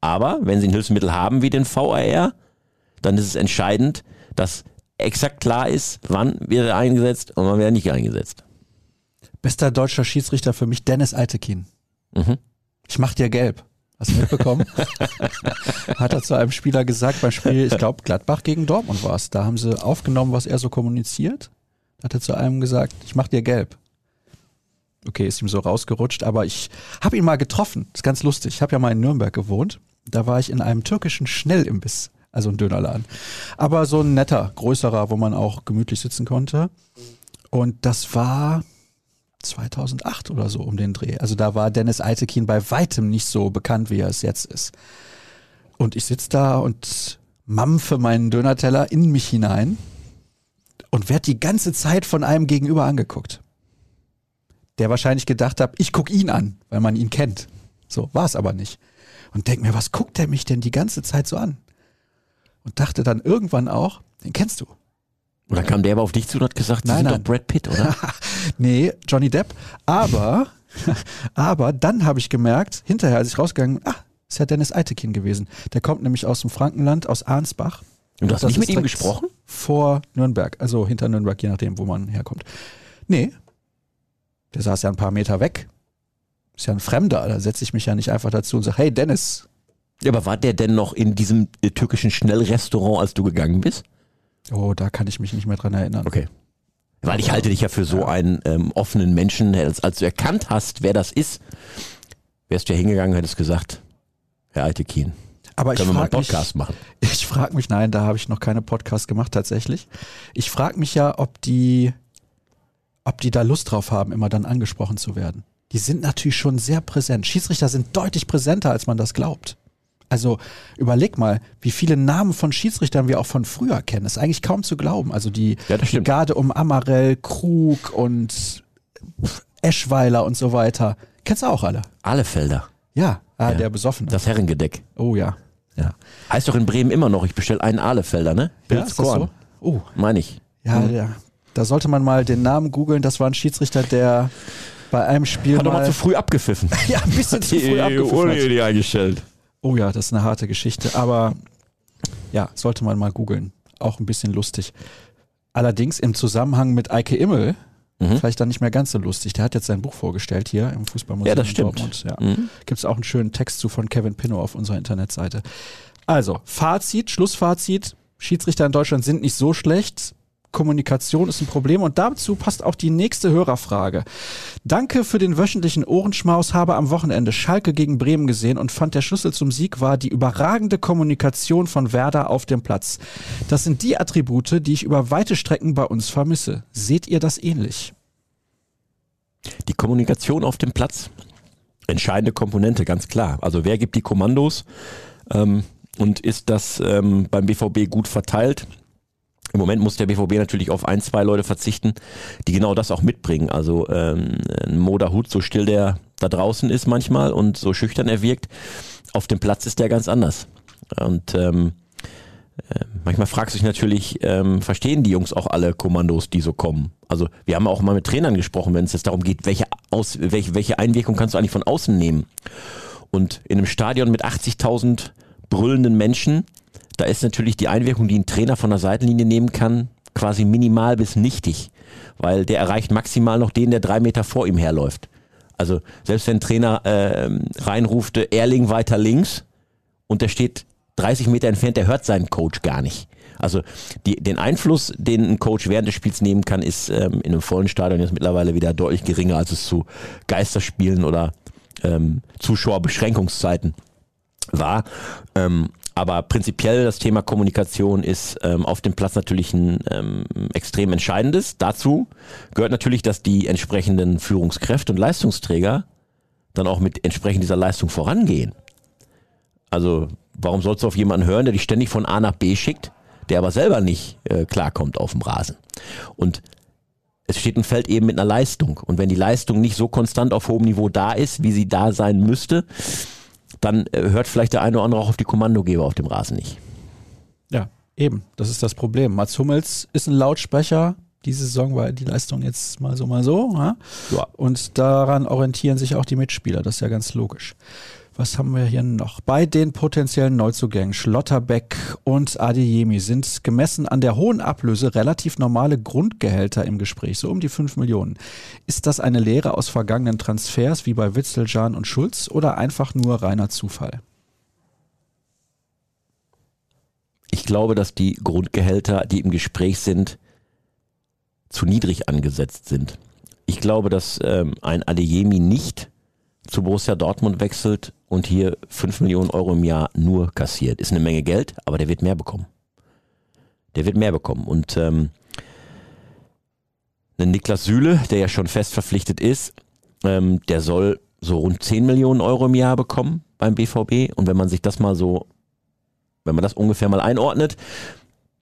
Aber wenn sie ein Hilfsmittel haben wie den VAR, dann ist es entscheidend, dass exakt klar ist, wann wird er eingesetzt und wann wird er nicht eingesetzt. Bester deutscher Schiedsrichter für mich Dennis Altekin. Mhm. Ich mach dir gelb. Hast du mitbekommen? (laughs) Hat er zu einem Spieler gesagt beim Spiel, ich glaube Gladbach gegen Dortmund war es. Da haben sie aufgenommen, was er so kommuniziert. Hat er zu einem gesagt, ich mach dir gelb. Okay, ist ihm so rausgerutscht, aber ich habe ihn mal getroffen. ist ganz lustig. Ich habe ja mal in Nürnberg gewohnt. Da war ich in einem türkischen Schnellimbiss also ein Dönerladen. Aber so ein netter, größerer, wo man auch gemütlich sitzen konnte. Und das war 2008 oder so um den Dreh. Also da war Dennis Eitekin bei weitem nicht so bekannt, wie er es jetzt ist. Und ich sitze da und mampfe meinen Dönerteller in mich hinein und werde die ganze Zeit von einem gegenüber angeguckt. Der wahrscheinlich gedacht hat, ich gucke ihn an, weil man ihn kennt. So war es aber nicht. Und denk mir, was guckt er mich denn die ganze Zeit so an? und dachte dann irgendwann auch, den kennst du. Und dann kam der aber auf dich zu und hat gesagt, nein, sind nein. doch Brad Pitt, oder? (laughs) nee, Johnny Depp. Aber, (laughs) aber dann habe ich gemerkt, hinterher, als ich rausgegangen bin, ah, ist ja Dennis Eitekin gewesen. Der kommt nämlich aus dem Frankenland, aus Arnsbach. Und du hast nicht mit ihm gesprochen? Vor Nürnberg, also hinter Nürnberg, je nachdem, wo man herkommt. Nee, der saß ja ein paar Meter weg. Ist ja ein Fremder, da setze ich mich ja nicht einfach dazu und sage, hey Dennis, ja, aber war der denn noch in diesem äh, türkischen Schnellrestaurant, als du gegangen bist? Oh, da kann ich mich nicht mehr dran erinnern. Okay. Weil ich halte dich ja für so einen ähm, offenen Menschen, als, als du erkannt hast, wer das ist, wärst du ja hingegangen und hättest gesagt, Herr Altekin, aber können wir mal einen Podcast mich, machen? (laughs) Ich frage mich, nein, da habe ich noch keine Podcast gemacht tatsächlich. Ich frage mich ja, ob die, ob die da Lust drauf haben, immer dann angesprochen zu werden. Die sind natürlich schon sehr präsent. Schiedsrichter sind deutlich präsenter, als man das glaubt. Also überleg mal, wie viele Namen von Schiedsrichtern wir auch von früher kennen. Das ist eigentlich kaum zu glauben. Also die, ja, die Garde um Amarell, Krug und Eschweiler und so weiter. Kennst du auch alle? Alle Felder. Ja, ah, Ja. der Besoffene. Das Herrengedeck. oh ja. Ja. Heißt doch in Bremen immer noch, ich bestelle einen Ahlefelder, ne? Ja, ist das so? Oh, Meine ich. ja, ja. Da sollte man mal den Namen googeln. Das war ein Schiedsrichter, der bei einem Spiel Hat doch mal mal, zu früh abgepfiffen. (laughs) ja, ein bisschen zu früh abgepfiffen hat. die eingestellt. Oh ja, das ist eine harte Geschichte, aber ja, sollte man mal googeln. Auch ein bisschen lustig. Allerdings im Zusammenhang mit Eike Immel, Mhm. vielleicht dann nicht mehr ganz so lustig. Der hat jetzt sein Buch vorgestellt hier im Fußballmuseum Ja, das stimmt. Dortmund. Ja. Mhm. Gibt es auch einen schönen Text zu von Kevin Pinnow auf unserer Internetseite. Also, Fazit, Schlussfazit. Schiedsrichter in Deutschland sind nicht so schlecht. Kommunikation ist ein Problem und dazu passt auch die nächste Hörerfrage. Danke für den wöchentlichen Ohrenschmaus, habe am Wochenende Schalke gegen Bremen gesehen und fand der Schlüssel zum Sieg war die überragende Kommunikation von Werder auf dem Platz. Das sind die Attribute, die ich über weite Strecken bei uns vermisse. Seht ihr das ähnlich? Die Kommunikation auf dem Platz, entscheidende Komponente, ganz klar. Also wer gibt die Kommandos ähm, und ist das ähm, beim BVB gut verteilt? Im Moment muss der BVB natürlich auf ein, zwei Leute verzichten, die genau das auch mitbringen. Also ähm, ein Moda Hut, so still der da draußen ist manchmal und so schüchtern er wirkt, auf dem Platz ist der ganz anders. Und ähm, äh, manchmal fragst du dich natürlich, ähm, verstehen die Jungs auch alle Kommandos, die so kommen? Also wir haben auch mal mit Trainern gesprochen, wenn es jetzt darum geht, welche, Aus, welche, welche Einwirkung kannst du eigentlich von außen nehmen? Und in einem Stadion mit 80.000 brüllenden Menschen, da ist natürlich die Einwirkung, die ein Trainer von der Seitenlinie nehmen kann, quasi minimal bis nichtig, weil der erreicht maximal noch den, der drei Meter vor ihm herläuft. Also selbst wenn ein Trainer ähm, reinrufte, Erling weiter links und der steht 30 Meter entfernt, der hört seinen Coach gar nicht. Also die, den Einfluss, den ein Coach während des Spiels nehmen kann, ist ähm, in einem vollen Stadion jetzt mittlerweile wieder deutlich geringer, als es zu Geisterspielen oder ähm, Zuschauerbeschränkungszeiten war. Ähm, aber prinzipiell das Thema Kommunikation ist ähm, auf dem Platz natürlich ein ähm, extrem entscheidendes. Dazu gehört natürlich, dass die entsprechenden Führungskräfte und Leistungsträger dann auch mit entsprechend dieser Leistung vorangehen. Also warum sollst du auf jemanden hören, der dich ständig von A nach B schickt, der aber selber nicht äh, klarkommt auf dem Rasen? Und es steht und fällt eben mit einer Leistung. Und wenn die Leistung nicht so konstant auf hohem Niveau da ist, wie sie da sein müsste, dann äh, hört vielleicht der eine oder andere auch auf die Kommandogeber auf dem Rasen nicht. Ja, eben. Das ist das Problem. Mats Hummels ist ein Lautsprecher. Diese Saison war die Leistung jetzt mal so, mal so. Ja? Ja. Und daran orientieren sich auch die Mitspieler. Das ist ja ganz logisch. Was haben wir hier noch? Bei den potenziellen Neuzugängen Schlotterbeck und Adeyemi sind gemessen an der hohen Ablöse relativ normale Grundgehälter im Gespräch, so um die 5 Millionen. Ist das eine Lehre aus vergangenen Transfers wie bei Witzeljan und Schulz oder einfach nur reiner Zufall? Ich glaube, dass die Grundgehälter, die im Gespräch sind, zu niedrig angesetzt sind. Ich glaube, dass ähm, ein Adeyemi nicht zu Borussia Dortmund wechselt und hier 5 Millionen Euro im Jahr nur kassiert. Ist eine Menge Geld, aber der wird mehr bekommen. Der wird mehr bekommen. Und ähm, ein Niklas Süle, der ja schon fest verpflichtet ist, ähm, der soll so rund 10 Millionen Euro im Jahr bekommen beim BVB. Und wenn man sich das mal so, wenn man das ungefähr mal einordnet,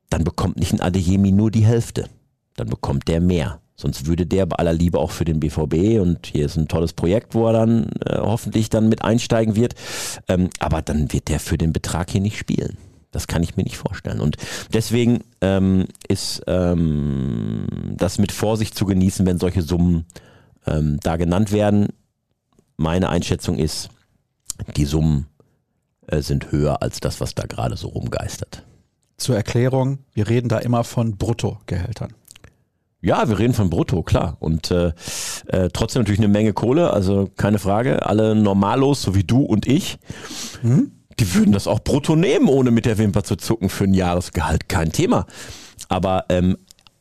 dann bekommt nicht ein Adeyemi nur die Hälfte. Dann bekommt der mehr. Sonst würde der bei aller Liebe auch für den BVB und hier ist ein tolles Projekt, wo er dann äh, hoffentlich dann mit einsteigen wird. Ähm, aber dann wird der für den Betrag hier nicht spielen. Das kann ich mir nicht vorstellen. Und deswegen ähm, ist ähm, das mit Vorsicht zu genießen, wenn solche Summen ähm, da genannt werden. Meine Einschätzung ist, die Summen äh, sind höher als das, was da gerade so rumgeistert. Zur Erklärung, wir reden da immer von Bruttogehältern. Ja, wir reden von Brutto, klar. Und äh, äh, trotzdem natürlich eine Menge Kohle, also keine Frage. Alle normallos, so wie du und ich, die würden das auch brutto nehmen, ohne mit der Wimper zu zucken für ein Jahresgehalt. Kein Thema. Aber ähm,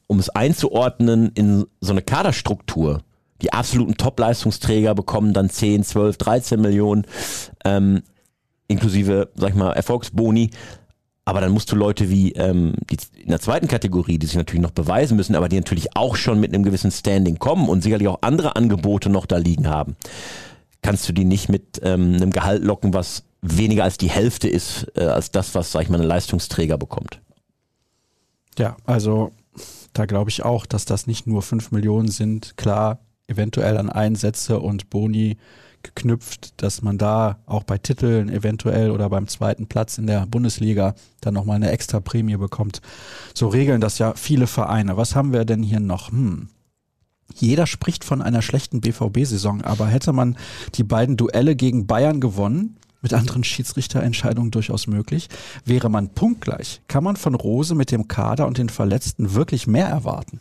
um es einzuordnen in so eine Kaderstruktur, die absoluten Top-Leistungsträger bekommen dann 10, 12, 13 Millionen, ähm, inklusive, sag ich mal, Erfolgsboni. Aber dann musst du Leute wie ähm, die in der zweiten Kategorie, die sich natürlich noch beweisen müssen, aber die natürlich auch schon mit einem gewissen Standing kommen und sicherlich auch andere Angebote noch da liegen haben, kannst du die nicht mit ähm, einem Gehalt locken, was weniger als die Hälfte ist, äh, als das, was, sag ich mal, ein Leistungsträger bekommt. Ja, also da glaube ich auch, dass das nicht nur 5 Millionen sind. Klar, eventuell an Einsätze und Boni geknüpft, dass man da auch bei Titeln eventuell oder beim zweiten Platz in der Bundesliga dann nochmal eine extra Prämie bekommt. So regeln das ja viele Vereine. Was haben wir denn hier noch? Hm. Jeder spricht von einer schlechten BVB-Saison, aber hätte man die beiden Duelle gegen Bayern gewonnen, mit anderen Schiedsrichterentscheidungen durchaus möglich, wäre man punktgleich, kann man von Rose mit dem Kader und den Verletzten wirklich mehr erwarten.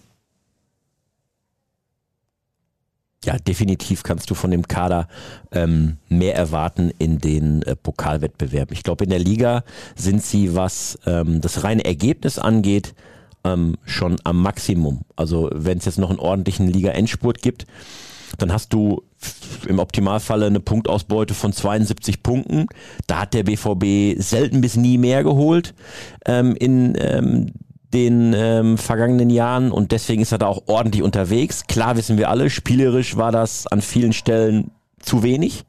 Ja, definitiv kannst du von dem Kader ähm, mehr erwarten in den äh, Pokalwettbewerben. Ich glaube, in der Liga sind sie, was ähm, das reine Ergebnis angeht, ähm, schon am Maximum. Also wenn es jetzt noch einen ordentlichen Liga-Endspurt gibt, dann hast du im Optimalfalle eine Punktausbeute von 72 Punkten. Da hat der BVB selten bis nie mehr geholt ähm, in ähm, den ähm, vergangenen Jahren und deswegen ist er da auch ordentlich unterwegs. Klar wissen wir alle, spielerisch war das an vielen Stellen zu wenig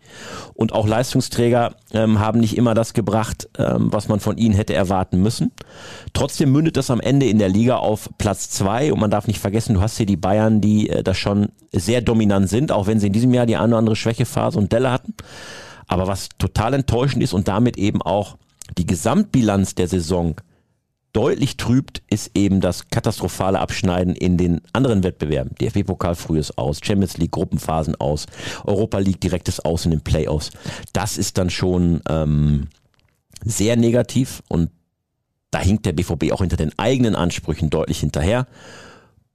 und auch Leistungsträger ähm, haben nicht immer das gebracht, ähm, was man von ihnen hätte erwarten müssen. Trotzdem mündet das am Ende in der Liga auf Platz zwei und man darf nicht vergessen, du hast hier die Bayern, die äh, da schon sehr dominant sind, auch wenn sie in diesem Jahr die eine oder andere Schwächephase und Delle hatten. Aber was total enttäuschend ist und damit eben auch die Gesamtbilanz der Saison deutlich trübt, ist eben das katastrophale Abschneiden in den anderen Wettbewerben. DFB-Pokal frühes Aus, Champions League Gruppenphasen aus, Europa League direktes Aus in den Playoffs. Das ist dann schon ähm, sehr negativ und da hinkt der BVB auch hinter den eigenen Ansprüchen deutlich hinterher.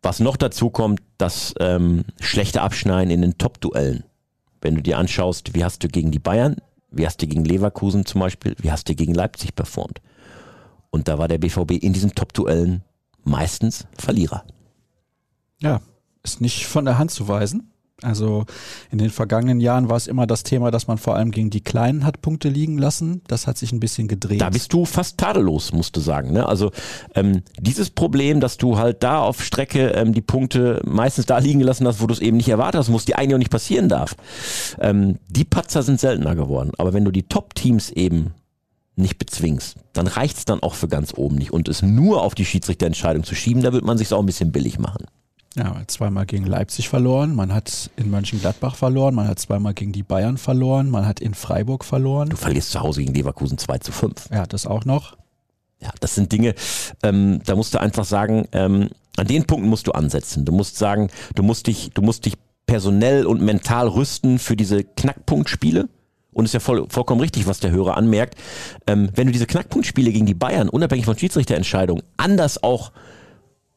Was noch dazu kommt, das ähm, schlechte Abschneiden in den Top-Duellen. Wenn du dir anschaust, wie hast du gegen die Bayern, wie hast du gegen Leverkusen zum Beispiel, wie hast du gegen Leipzig performt. Und da war der BVB in diesen Top-Duellen meistens Verlierer. Ja, ist nicht von der Hand zu weisen. Also in den vergangenen Jahren war es immer das Thema, dass man vor allem gegen die Kleinen hat Punkte liegen lassen. Das hat sich ein bisschen gedreht. Da bist du fast tadellos, musst du sagen. Ne? Also ähm, dieses Problem, dass du halt da auf Strecke ähm, die Punkte meistens da liegen gelassen hast, wo du es eben nicht erwartet hast, muss die eigentlich auch nicht passieren darf. Ähm, die Patzer sind seltener geworden. Aber wenn du die Top-Teams eben nicht bezwingst, dann reicht es dann auch für ganz oben nicht. Und es nur auf die Schiedsrichterentscheidung zu schieben, da wird man sich auch ein bisschen billig machen. Ja, zweimal gegen Leipzig verloren, man hat in Mönchengladbach verloren, man hat zweimal gegen die Bayern verloren, man hat in Freiburg verloren. Du verlierst zu Hause gegen Leverkusen 2 zu 5. Ja, das auch noch. Ja, das sind Dinge, ähm, da musst du einfach sagen, ähm, an den Punkten musst du ansetzen. Du musst sagen, du musst dich, du musst dich personell und mental rüsten für diese Knackpunktspiele und ist ja voll, vollkommen richtig, was der Hörer anmerkt, ähm, wenn du diese Knackpunktspiele gegen die Bayern, unabhängig von Schiedsrichterentscheidungen, anders auch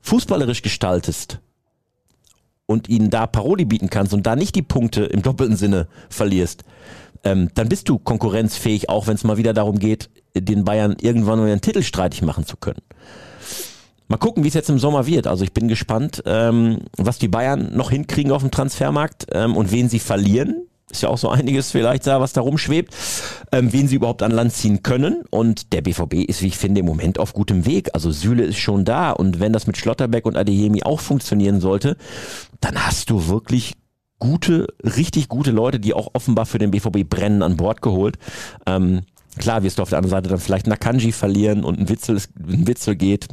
fußballerisch gestaltest und ihnen da Paroli bieten kannst und da nicht die Punkte im doppelten Sinne verlierst, ähm, dann bist du konkurrenzfähig, auch wenn es mal wieder darum geht, den Bayern irgendwann mal einen Titel streitig machen zu können. Mal gucken, wie es jetzt im Sommer wird. Also ich bin gespannt, ähm, was die Bayern noch hinkriegen auf dem Transfermarkt ähm, und wen sie verlieren ist ja auch so einiges vielleicht da, was da rumschwebt, ähm, wen sie überhaupt an Land ziehen können. Und der BVB ist, wie ich finde, im Moment auf gutem Weg. Also Süle ist schon da. Und wenn das mit Schlotterbeck und Adeyemi auch funktionieren sollte, dann hast du wirklich gute, richtig gute Leute, die auch offenbar für den BVB brennen, an Bord geholt. Ähm, klar wirst du auf der anderen Seite dann vielleicht Nakanji verlieren und ein Witzel, ein Witzel geht.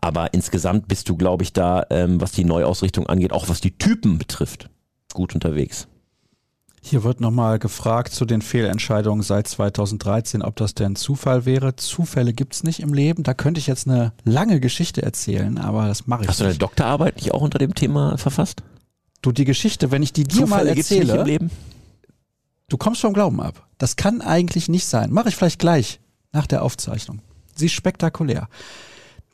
Aber insgesamt bist du, glaube ich, da, ähm, was die Neuausrichtung angeht, auch was die Typen betrifft, gut unterwegs. Hier wird nochmal gefragt zu den Fehlentscheidungen seit 2013, ob das denn Zufall wäre. Zufälle gibt's nicht im Leben. Da könnte ich jetzt eine lange Geschichte erzählen, aber das mache ich Hast nicht. Hast du eine Doktorarbeit nicht auch unter dem Thema verfasst? Du, die Geschichte, wenn ich die dir Zufälle mal erzähle, nicht im Leben? du kommst vom Glauben ab. Das kann eigentlich nicht sein. Mache ich vielleicht gleich nach der Aufzeichnung. Sie ist spektakulär.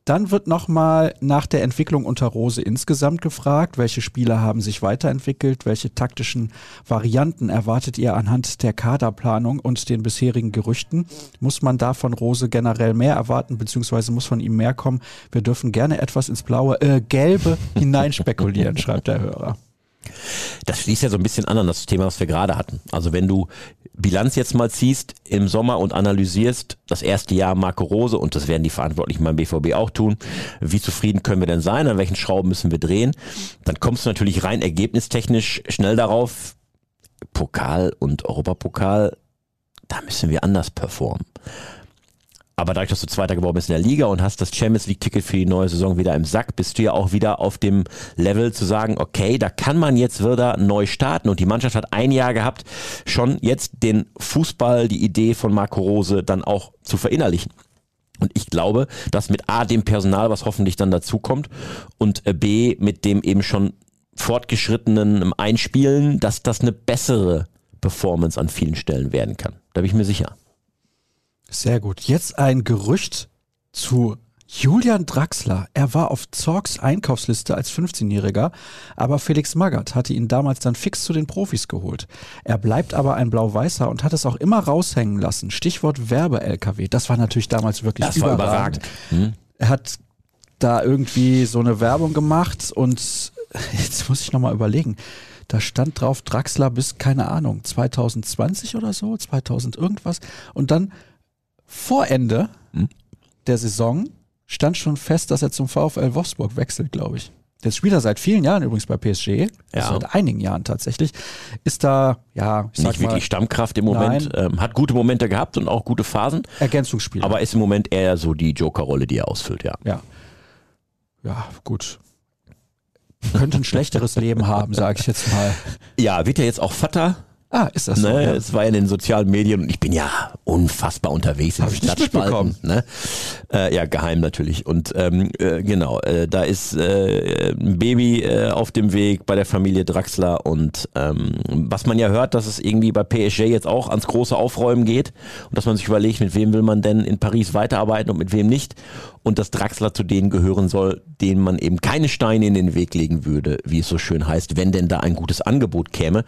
Dann wird nochmal nach der Entwicklung unter Rose insgesamt gefragt, welche Spieler haben sich weiterentwickelt, welche taktischen Varianten erwartet ihr anhand der Kaderplanung und den bisherigen Gerüchten? Muss man da von Rose generell mehr erwarten, beziehungsweise muss von ihm mehr kommen? Wir dürfen gerne etwas ins Blaue, äh, Gelbe (laughs) hineinspekulieren, schreibt der Hörer. Das schließt ja so ein bisschen an an das Thema, was wir gerade hatten. Also wenn du Bilanz jetzt mal ziehst im Sommer und analysierst das erste Jahr Marco Rose und das werden die Verantwortlichen beim BVB auch tun. Wie zufrieden können wir denn sein? An welchen Schrauben müssen wir drehen? Dann kommst du natürlich rein ergebnistechnisch schnell darauf, Pokal und Europapokal, da müssen wir anders performen. Aber dadurch, dass du Zweiter geworden bist in der Liga und hast das Champions League-Ticket für die neue Saison wieder im Sack, bist du ja auch wieder auf dem Level zu sagen, okay, da kann man jetzt wieder neu starten. Und die Mannschaft hat ein Jahr gehabt, schon jetzt den Fußball, die Idee von Marco Rose dann auch zu verinnerlichen. Und ich glaube, dass mit A, dem Personal, was hoffentlich dann dazukommt, und äh, B, mit dem eben schon fortgeschrittenen Einspielen, dass das eine bessere Performance an vielen Stellen werden kann. Da bin ich mir sicher. Sehr gut. Jetzt ein Gerücht zu Julian Draxler. Er war auf Zorgs Einkaufsliste als 15-Jähriger, aber Felix Magath hatte ihn damals dann fix zu den Profis geholt. Er bleibt aber ein Blau-Weißer und hat es auch immer raushängen lassen. Stichwort Werbe-LKW. Das war natürlich damals wirklich das überragend. Hm? Er hat da irgendwie so eine Werbung gemacht und (laughs) jetzt muss ich nochmal überlegen. Da stand drauf Draxler bis, keine Ahnung, 2020 oder so, 2000 irgendwas. Und dann vor Ende hm? der Saison stand schon fest, dass er zum VfL Wolfsburg wechselt, glaube ich. Der Spieler seit vielen Jahren übrigens bei PSG, ja. seit einigen Jahren tatsächlich, ist da, ja, ich Nicht wirklich Stammkraft im Moment, ähm, hat gute Momente gehabt und auch gute Phasen. Ergänzungsspieler. Aber ist im Moment eher so die Joker-Rolle, die er ausfüllt, ja. Ja. Ja, gut. Könnte ein schlechteres Leben haben, sage ich jetzt mal. Ja, wird er jetzt auch Vater? Ah, ist das so? Ne, ja. Es war in den sozialen Medien und ich bin ja unfassbar unterwegs in Stadtspalten. Ne? Äh, ja, geheim natürlich. Und ähm, äh, genau, äh, da ist äh, ein Baby äh, auf dem Weg bei der Familie Draxler und ähm, was man ja hört, dass es irgendwie bei PSG jetzt auch ans große Aufräumen geht und dass man sich überlegt, mit wem will man denn in Paris weiterarbeiten und mit wem nicht und dass Draxler zu denen gehören soll, denen man eben keine Steine in den Weg legen würde, wie es so schön heißt, wenn denn da ein gutes Angebot käme.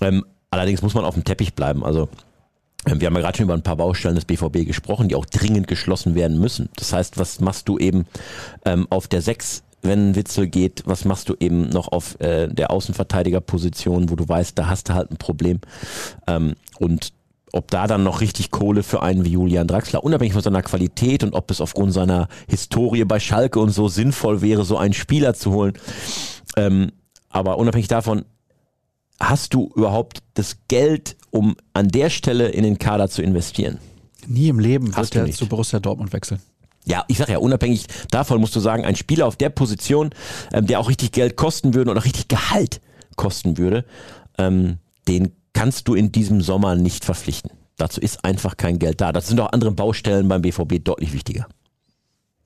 Ähm, Allerdings muss man auf dem Teppich bleiben. Also ähm, wir haben ja gerade schon über ein paar Baustellen des BVB gesprochen, die auch dringend geschlossen werden müssen. Das heißt, was machst du eben ähm, auf der 6, wenn Witzel geht, was machst du eben noch auf äh, der Außenverteidigerposition, wo du weißt, da hast du halt ein Problem. Ähm, und ob da dann noch richtig Kohle für einen wie Julian Draxler, unabhängig von seiner Qualität und ob es aufgrund seiner Historie bei Schalke und so sinnvoll wäre, so einen Spieler zu holen. Ähm, aber unabhängig davon, hast du überhaupt das Geld, um an der Stelle in den Kader zu investieren? Nie im Leben hast wird er zu Borussia Dortmund wechseln. Ja, ich sage ja, unabhängig davon musst du sagen, ein Spieler auf der Position, ähm, der auch richtig Geld kosten würde oder richtig Gehalt kosten würde, ähm, den kannst du in diesem Sommer nicht verpflichten. Dazu ist einfach kein Geld da. Das sind auch andere Baustellen beim BVB deutlich wichtiger.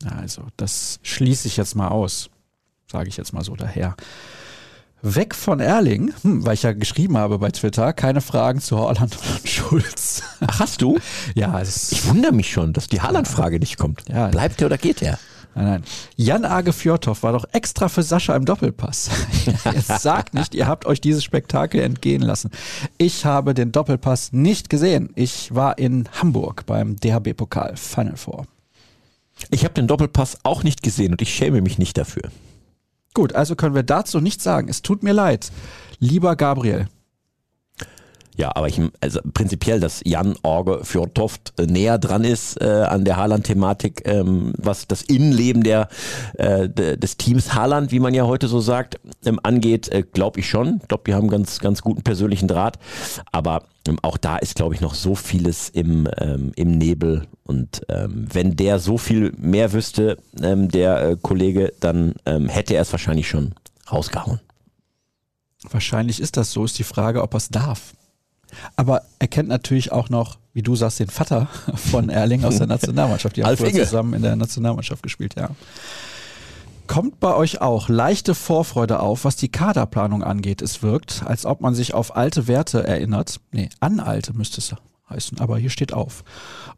Also, das schließe ich jetzt mal aus, sage ich jetzt mal so daher. Weg von Erling, hm, weil ich ja geschrieben habe bei Twitter, keine Fragen zu Haaland und (laughs) Schulz. Ach, hast du? Ja. ich wundere mich schon, dass die Haaland-Frage nicht kommt. Ja. Bleibt er oder geht er? Nein, nein. Jan Age Fjordhoff war doch extra für Sascha im Doppelpass. (laughs) Jetzt sagt (laughs) nicht, ihr habt euch dieses Spektakel entgehen lassen. Ich habe den Doppelpass nicht gesehen. Ich war in Hamburg beim DHB-Pokal Final Four. Ich habe den Doppelpass auch nicht gesehen und ich schäme mich nicht dafür. Gut, also können wir dazu nichts sagen. Es tut mir leid. Lieber Gabriel, ja, aber ich, also prinzipiell, dass Jan Orge Fjordtoft äh, näher dran ist äh, an der Haaland-Thematik, ähm, was das Innenleben der, äh, des Teams Haaland, wie man ja heute so sagt, ähm, angeht, äh, glaube ich schon. Ich glaube, wir haben ganz, ganz guten persönlichen Draht. Aber ähm, auch da ist, glaube ich, noch so vieles im, ähm, im Nebel. Und ähm, wenn der so viel mehr wüsste, ähm, der äh, Kollege, dann ähm, hätte er es wahrscheinlich schon rausgehauen. Wahrscheinlich ist das so, ist die Frage, ob er es darf. Aber er kennt natürlich auch noch, wie du sagst, den Vater (laughs) von Erling aus der Nationalmannschaft. Die haben zusammen in der Nationalmannschaft gespielt, ja. Kommt bei euch auch leichte Vorfreude auf, was die Kaderplanung angeht? Es wirkt, als ob man sich auf alte Werte erinnert. Nee, an alte müsste es heißen, aber hier steht auf.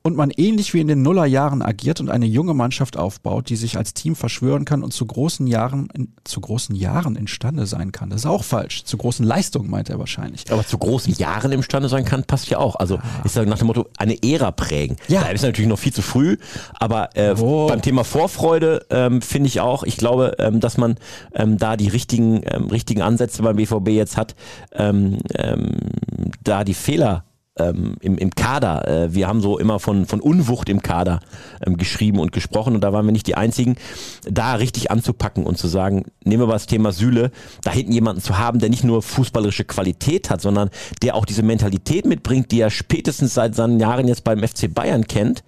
Und man ähnlich wie in den Nullerjahren agiert und eine junge Mannschaft aufbaut, die sich als Team verschwören kann und zu großen Jahren, in, zu großen Jahren imstande sein kann. Das ist auch falsch. Zu großen Leistungen meint er wahrscheinlich. Aber zu großen Jahren imstande sein kann, passt ja auch. Also ah. ist ja nach dem Motto eine Ära prägen. Ja. Da ist natürlich noch viel zu früh, aber äh, oh. beim Thema Vorfreude ähm, finde ich auch, ich glaube, ähm, dass man ähm, da die richtigen, ähm, richtigen Ansätze beim BVB jetzt hat, ähm, ähm, da die Fehler ähm, im, im Kader. Äh, wir haben so immer von, von Unwucht im Kader ähm, geschrieben und gesprochen und da waren wir nicht die Einzigen, da richtig anzupacken und zu sagen, nehmen wir mal das Thema Süle, da hinten jemanden zu haben, der nicht nur fußballerische Qualität hat, sondern der auch diese Mentalität mitbringt, die er spätestens seit seinen Jahren jetzt beim FC Bayern kennt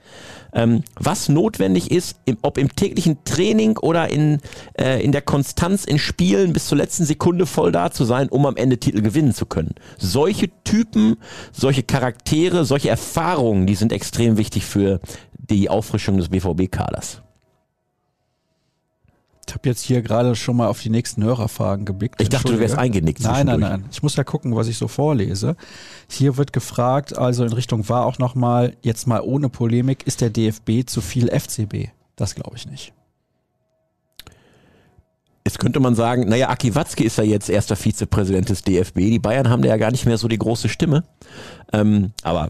ähm, was notwendig ist, im, ob im täglichen Training oder in, äh, in der Konstanz in Spielen bis zur letzten Sekunde voll da zu sein, um am Ende Titel gewinnen zu können. Solche Typen, solche Charaktere, solche Erfahrungen, die sind extrem wichtig für die Auffrischung des BVB-Kaders. Ich habe jetzt hier gerade schon mal auf die nächsten Hörerfragen geblickt. Ich dachte, du wärst eingenickt. Nein, nein, nein. Ich muss ja gucken, was ich so vorlese. Hier wird gefragt, also in Richtung war auch nochmal, jetzt mal ohne Polemik, ist der DFB zu viel FCB? Das glaube ich nicht. Jetzt könnte man sagen, naja, Aki Watzke ist ja jetzt erster Vizepräsident des DFB. Die Bayern haben da ja gar nicht mehr so die große Stimme. Ähm, aber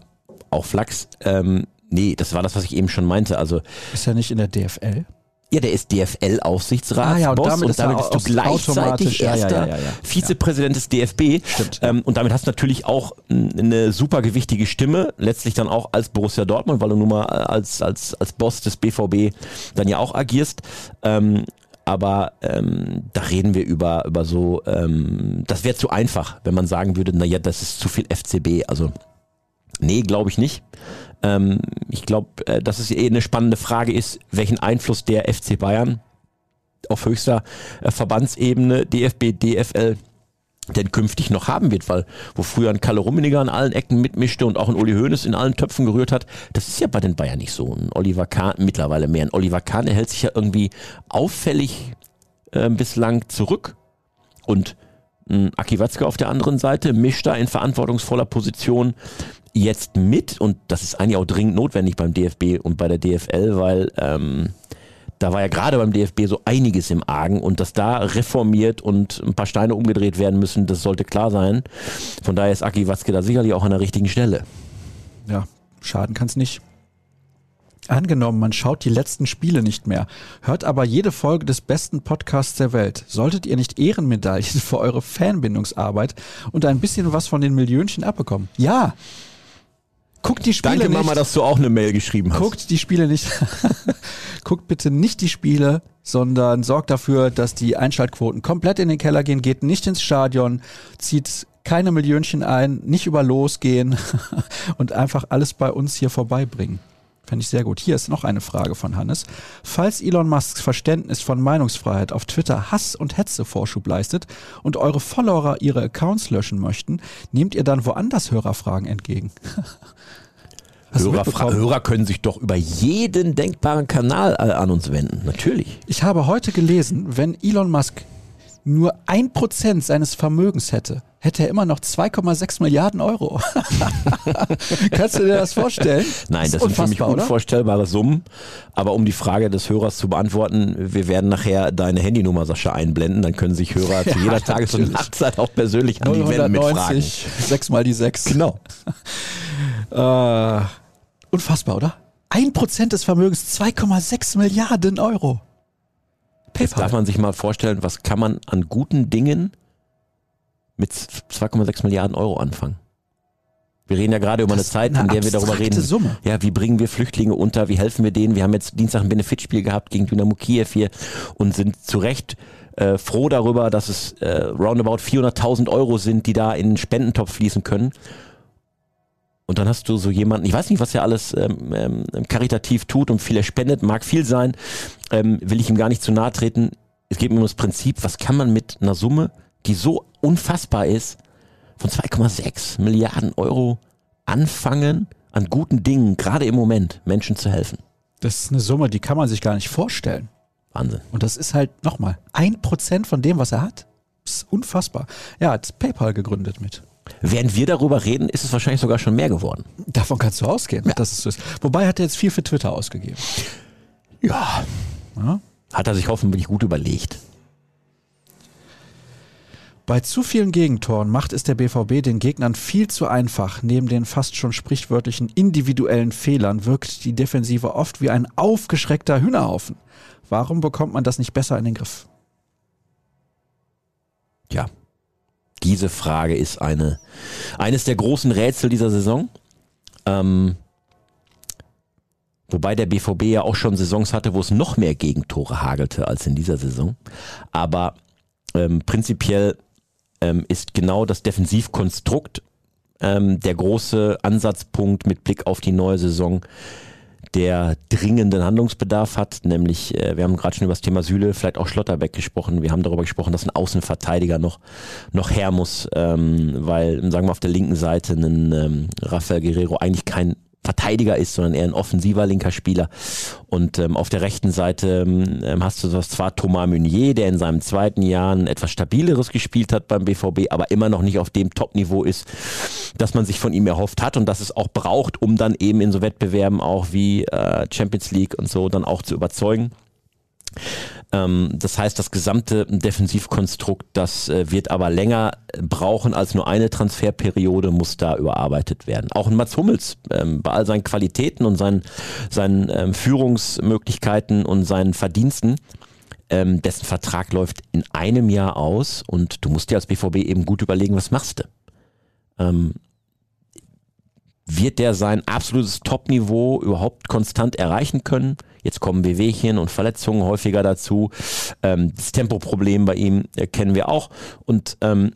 auch Flachs, ähm, nee, das war das, was ich eben schon meinte. Also Ist ja nicht in der DFL. Ja, der ist DFL-Aufsichtsratsboss Ah ja, und und damit damit, ist er bist du gleichzeitig automatisch- ja, ja, erster ja, ja, ja. Vizepräsident des DFB. Stimmt. Ähm, und damit hast du natürlich auch eine super gewichtige Stimme, letztlich dann auch als Borussia Dortmund, weil du nun mal als, als, als Boss des BVB dann ja auch agierst. Ähm, aber ähm, da reden wir über, über so, ähm, das wäre zu einfach, wenn man sagen würde, naja, das ist zu viel FCB. Also Nee, glaube ich nicht. Ähm, ich glaube, äh, dass es eh eine spannende Frage ist, welchen Einfluss der FC Bayern auf höchster äh, Verbandsebene, DFB, DFL, denn künftig noch haben wird, weil wo früher ein Kalle Rummeniger an allen Ecken mitmischte und auch ein Uli Hoeneß in allen Töpfen gerührt hat, das ist ja bei den Bayern nicht so. Ein Oliver Kahn, mittlerweile mehr. Ein Oliver Kahn, hält sich ja irgendwie auffällig äh, bislang zurück und mh, Aki Watzke auf der anderen Seite mischt da in verantwortungsvoller Position jetzt mit und das ist eigentlich auch dringend notwendig beim DFB und bei der DFL, weil ähm, da war ja gerade beim DFB so einiges im Argen und dass da reformiert und ein paar Steine umgedreht werden müssen, das sollte klar sein. Von daher ist Aki Watzke da sicherlich auch an der richtigen Stelle. Ja, schaden kann es nicht. Angenommen, man schaut die letzten Spiele nicht mehr, hört aber jede Folge des besten Podcasts der Welt. Solltet ihr nicht Ehrenmedaillen (laughs) für eure Fanbindungsarbeit und ein bisschen was von den Millionchen abbekommen? Ja. Guckt die Spiele Danke nicht. Mama, dass du auch eine Mail geschrieben hast. Guckt die Spiele nicht. (laughs) Guckt bitte nicht die Spiele, sondern sorgt dafür, dass die Einschaltquoten komplett in den Keller gehen. Geht nicht ins Stadion, zieht keine Millionchen ein, nicht über losgehen (laughs) und einfach alles bei uns hier vorbeibringen. Fände ich sehr gut. Hier ist noch eine Frage von Hannes. Falls Elon Musks Verständnis von Meinungsfreiheit auf Twitter Hass und Hetze Vorschub leistet und eure Follower ihre Accounts löschen möchten, nehmt ihr dann woanders Hörerfragen entgegen? (laughs) Hörer? Hörer können sich doch über jeden denkbaren Kanal an uns wenden. Natürlich. Ich habe heute gelesen, wenn Elon Musk nur ein Prozent seines Vermögens hätte, hätte er immer noch 2,6 Milliarden Euro. (laughs) Kannst du dir das vorstellen? Nein, das ist sind für mich unfassbar, oder? unvorstellbare Summen. Aber um die Frage des Hörers zu beantworten, wir werden nachher deine Handynummer, Sascha, einblenden. Dann können sich Hörer (laughs) zu jeder Tages- und. Nachtzeit auch persönlich an die wenden mit Fragen. 990, 6 mal die 6. Genau. (laughs) Äh, unfassbar, oder? Ein Prozent des Vermögens, 2,6 Milliarden Euro. Jetzt darf man sich mal vorstellen, was kann man an guten Dingen mit 2,6 Milliarden Euro anfangen? Wir reden ja gerade über eine Das ist Zeit, eine in der wir darüber reden. Summe. Ja, wie bringen wir Flüchtlinge unter? Wie helfen wir denen? Wir haben jetzt Dienstag ein Benefitspiel gehabt gegen Dynamo Kiew hier und sind zu Recht äh, froh darüber, dass es äh, roundabout 400.000 Euro sind, die da in den Spendentopf fließen können. Und dann hast du so jemanden, ich weiß nicht, was er alles ähm, ähm, karitativ tut und viel er spendet, mag viel sein, ähm, will ich ihm gar nicht zu nahe treten. Es geht mir um das Prinzip, was kann man mit einer Summe, die so unfassbar ist, von 2,6 Milliarden Euro anfangen, an guten Dingen, gerade im Moment, Menschen zu helfen. Das ist eine Summe, die kann man sich gar nicht vorstellen. Wahnsinn. Und das ist halt nochmal ein Prozent von dem, was er hat. Das ist unfassbar. Er hat PayPal gegründet mit. Während wir darüber reden, ist es wahrscheinlich sogar schon mehr geworden. Davon kannst du ausgehen, dass es so ist. Wobei hat er jetzt viel für Twitter ausgegeben. Ja. Ja? Hat er sich hoffentlich gut überlegt. Bei zu vielen Gegentoren macht es der BVB den Gegnern viel zu einfach. Neben den fast schon sprichwörtlichen individuellen Fehlern wirkt die Defensive oft wie ein aufgeschreckter Hühnerhaufen. Warum bekommt man das nicht besser in den Griff? Tja, diese Frage ist eine, eines der großen Rätsel dieser Saison. Ähm, wobei der BVB ja auch schon Saisons hatte, wo es noch mehr Gegentore hagelte als in dieser Saison. Aber ähm, prinzipiell ähm, ist genau das Defensivkonstrukt ähm, der große Ansatzpunkt mit Blick auf die neue Saison. der dringenden Handlungsbedarf hat, nämlich äh, wir haben gerade schon über das Thema Süle, vielleicht auch Schlotterbeck gesprochen. Wir haben darüber gesprochen, dass ein Außenverteidiger noch noch her muss, ähm, weil sagen wir auf der linken Seite ein ähm, Rafael Guerrero eigentlich kein Verteidiger ist, sondern eher ein offensiver linker Spieler. Und ähm, auf der rechten Seite ähm, hast du das zwar Thomas Meunier, der in seinem zweiten Jahr ein etwas stabileres gespielt hat beim BVB, aber immer noch nicht auf dem Top-Niveau ist, das man sich von ihm erhofft hat und das es auch braucht, um dann eben in so Wettbewerben auch wie äh, Champions League und so dann auch zu überzeugen. Ähm, das heißt, das gesamte Defensivkonstrukt, das äh, wird aber länger brauchen als nur eine Transferperiode, muss da überarbeitet werden. Auch ein Mats Hummels ähm, bei all seinen Qualitäten und seinen, seinen ähm, Führungsmöglichkeiten und seinen Verdiensten ähm, dessen Vertrag läuft in einem Jahr aus und du musst dir als BVB eben gut überlegen, was machst du. Wird der sein absolutes Top-Niveau überhaupt konstant erreichen können? Jetzt kommen Wehwehchen und Verletzungen häufiger dazu. Ähm, das Tempoproblem bei ihm äh, kennen wir auch. Und ähm,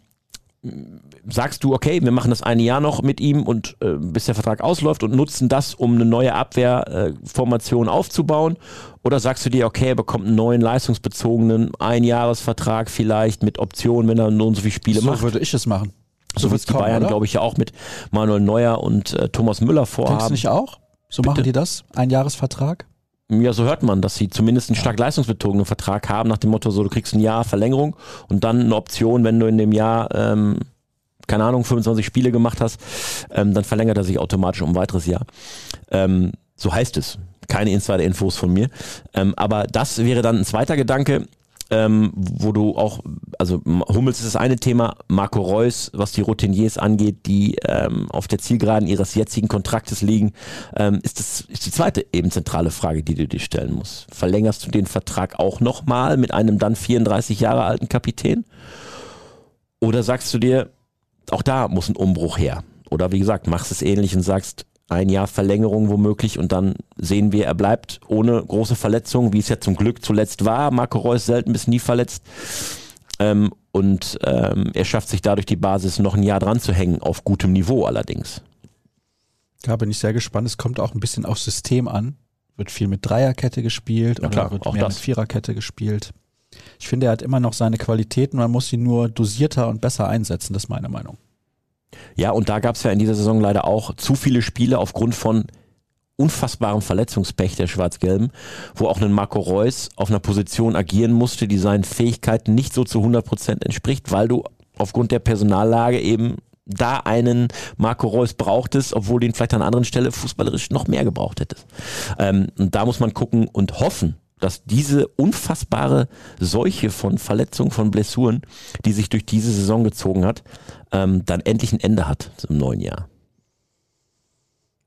sagst du, okay, wir machen das eine Jahr noch mit ihm und äh, bis der Vertrag ausläuft und nutzen das, um eine neue Abwehrformation äh, aufzubauen? Oder sagst du dir, okay, er bekommt einen neuen leistungsbezogenen Einjahresvertrag vielleicht mit Optionen, wenn er nur so viele Spiele so macht? So würde ich es machen. So, so wird die Bayern, glaube ich, ja auch mit Manuel Neuer und äh, Thomas Müller vorhaben. Denkst du nicht auch? So Bitte? machen die das? Ein Jahresvertrag? Ja, so hört man, dass sie zumindest einen stark leistungsbezogenen Vertrag haben, nach dem Motto, so du kriegst ein Jahr Verlängerung und dann eine Option, wenn du in dem Jahr, ähm, keine Ahnung, 25 Spiele gemacht hast, ähm, dann verlängert er sich automatisch um ein weiteres Jahr. Ähm, so heißt es. Keine Insider-Infos von mir. Ähm, aber das wäre dann ein zweiter Gedanke ähm, wo du auch, also Hummels ist das eine Thema, Marco Reus, was die Routiniers angeht, die ähm, auf der Zielgeraden ihres jetzigen Kontraktes liegen, ähm, ist das ist die zweite eben zentrale Frage, die du dir stellen musst. Verlängerst du den Vertrag auch nochmal mit einem dann 34 Jahre alten Kapitän? Oder sagst du dir, auch da muss ein Umbruch her? Oder wie gesagt, machst es ähnlich und sagst, ein Jahr Verlängerung womöglich und dann sehen wir, er bleibt ohne große Verletzungen, wie es ja zum Glück zuletzt war. Marco Reus selten bis nie verletzt. Ähm, und ähm, er schafft sich dadurch die Basis noch ein Jahr dran zu hängen, auf gutem Niveau allerdings. Da bin ich sehr gespannt. Es kommt auch ein bisschen aufs System an. Wird viel mit Dreierkette gespielt ja, klar, oder wird auch mehr das. mit Viererkette gespielt. Ich finde, er hat immer noch seine Qualitäten, man muss sie nur dosierter und besser einsetzen, das ist meine Meinung. Ja, und da gab es ja in dieser Saison leider auch zu viele Spiele aufgrund von unfassbarem Verletzungspech der Schwarz-Gelben, wo auch ein Marco Reus auf einer Position agieren musste, die seinen Fähigkeiten nicht so zu 100 Prozent entspricht, weil du aufgrund der Personallage eben da einen Marco Reus brauchtest, obwohl du ihn vielleicht an einer anderen Stelle fußballerisch noch mehr gebraucht hättest. Ähm, und da muss man gucken und hoffen, dass diese unfassbare Seuche von Verletzungen, von Blessuren, die sich durch diese Saison gezogen hat, ähm, dann endlich ein Ende hat im neuen Jahr.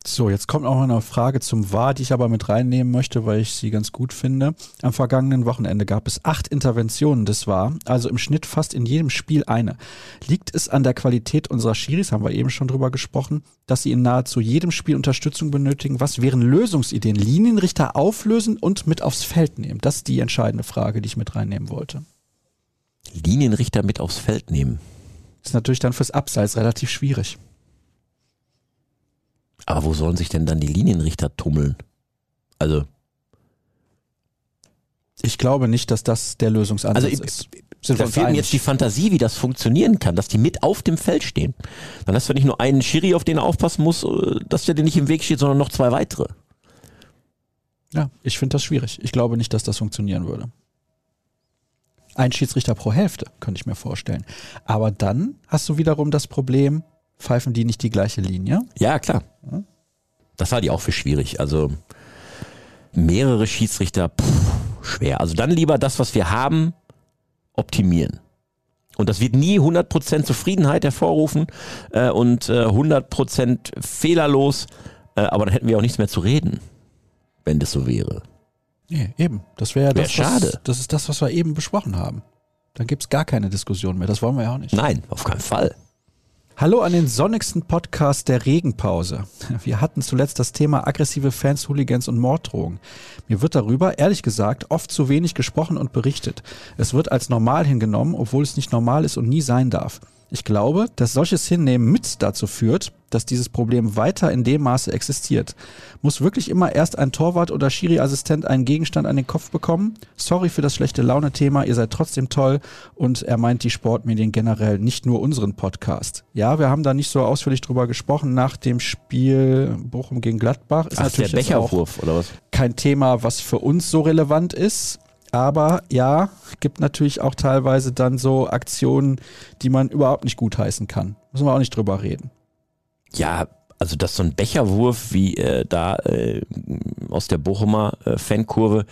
So, jetzt kommt auch noch eine Frage zum War, die ich aber mit reinnehmen möchte, weil ich sie ganz gut finde. Am vergangenen Wochenende gab es acht Interventionen des War, also im Schnitt fast in jedem Spiel eine. Liegt es an der Qualität unserer Schiris, haben wir eben schon drüber gesprochen, dass sie in nahezu jedem Spiel Unterstützung benötigen? Was wären Lösungsideen? Linienrichter auflösen und mit aufs Feld nehmen? Das ist die entscheidende Frage, die ich mit reinnehmen wollte. Linienrichter mit aufs Feld nehmen? ist natürlich dann fürs Abseits relativ schwierig. Aber wo sollen sich denn dann die Linienrichter tummeln? Also. Ich glaube nicht, dass das der Lösungsansatz also, ist. Sind da fehlt mir jetzt die Fantasie, wie das funktionieren kann, dass die mit auf dem Feld stehen. Dann hast du nicht nur einen Schiri, auf den er aufpassen muss, äh, dass der dir nicht im Weg steht, sondern noch zwei weitere. Ja, ich finde das schwierig. Ich glaube nicht, dass das funktionieren würde. Ein Schiedsrichter pro Hälfte, könnte ich mir vorstellen. Aber dann hast du wiederum das Problem, pfeifen die nicht die gleiche Linie? Ja, klar. Das halte ich auch für schwierig. Also mehrere Schiedsrichter, pff, schwer. Also dann lieber das, was wir haben, optimieren. Und das wird nie 100% Zufriedenheit hervorrufen äh, und äh, 100% fehlerlos, äh, aber dann hätten wir auch nichts mehr zu reden, wenn das so wäre. Nee, eben. Das wäre ja Wär das, schade. Was, das ist das, was wir eben besprochen haben. Dann gibt es gar keine Diskussion mehr. Das wollen wir ja auch nicht. Nein, auf keinen Fall. Hallo an den sonnigsten Podcast der Regenpause. Wir hatten zuletzt das Thema aggressive Fans, Hooligans und Morddrohungen. Mir wird darüber, ehrlich gesagt, oft zu wenig gesprochen und berichtet. Es wird als normal hingenommen, obwohl es nicht normal ist und nie sein darf. Ich glaube, dass solches Hinnehmen mit dazu führt, dass dieses Problem weiter in dem Maße existiert. Muss wirklich immer erst ein Torwart oder Schiri-Assistent einen Gegenstand an den Kopf bekommen? Sorry für das schlechte Laune-Thema, ihr seid trotzdem toll und er meint die Sportmedien generell, nicht nur unseren Podcast. Ja, wir haben da nicht so ausführlich drüber gesprochen nach dem Spiel Bochum gegen Gladbach. Ist Ach, natürlich der Becherwurf oder was? Kein Thema, was für uns so relevant ist. Aber ja, gibt natürlich auch teilweise dann so Aktionen, die man überhaupt nicht gutheißen kann. Müssen wir auch nicht drüber reden. Ja, also dass so ein Becherwurf wie äh, da äh, aus der Bochumer äh, Fankurve,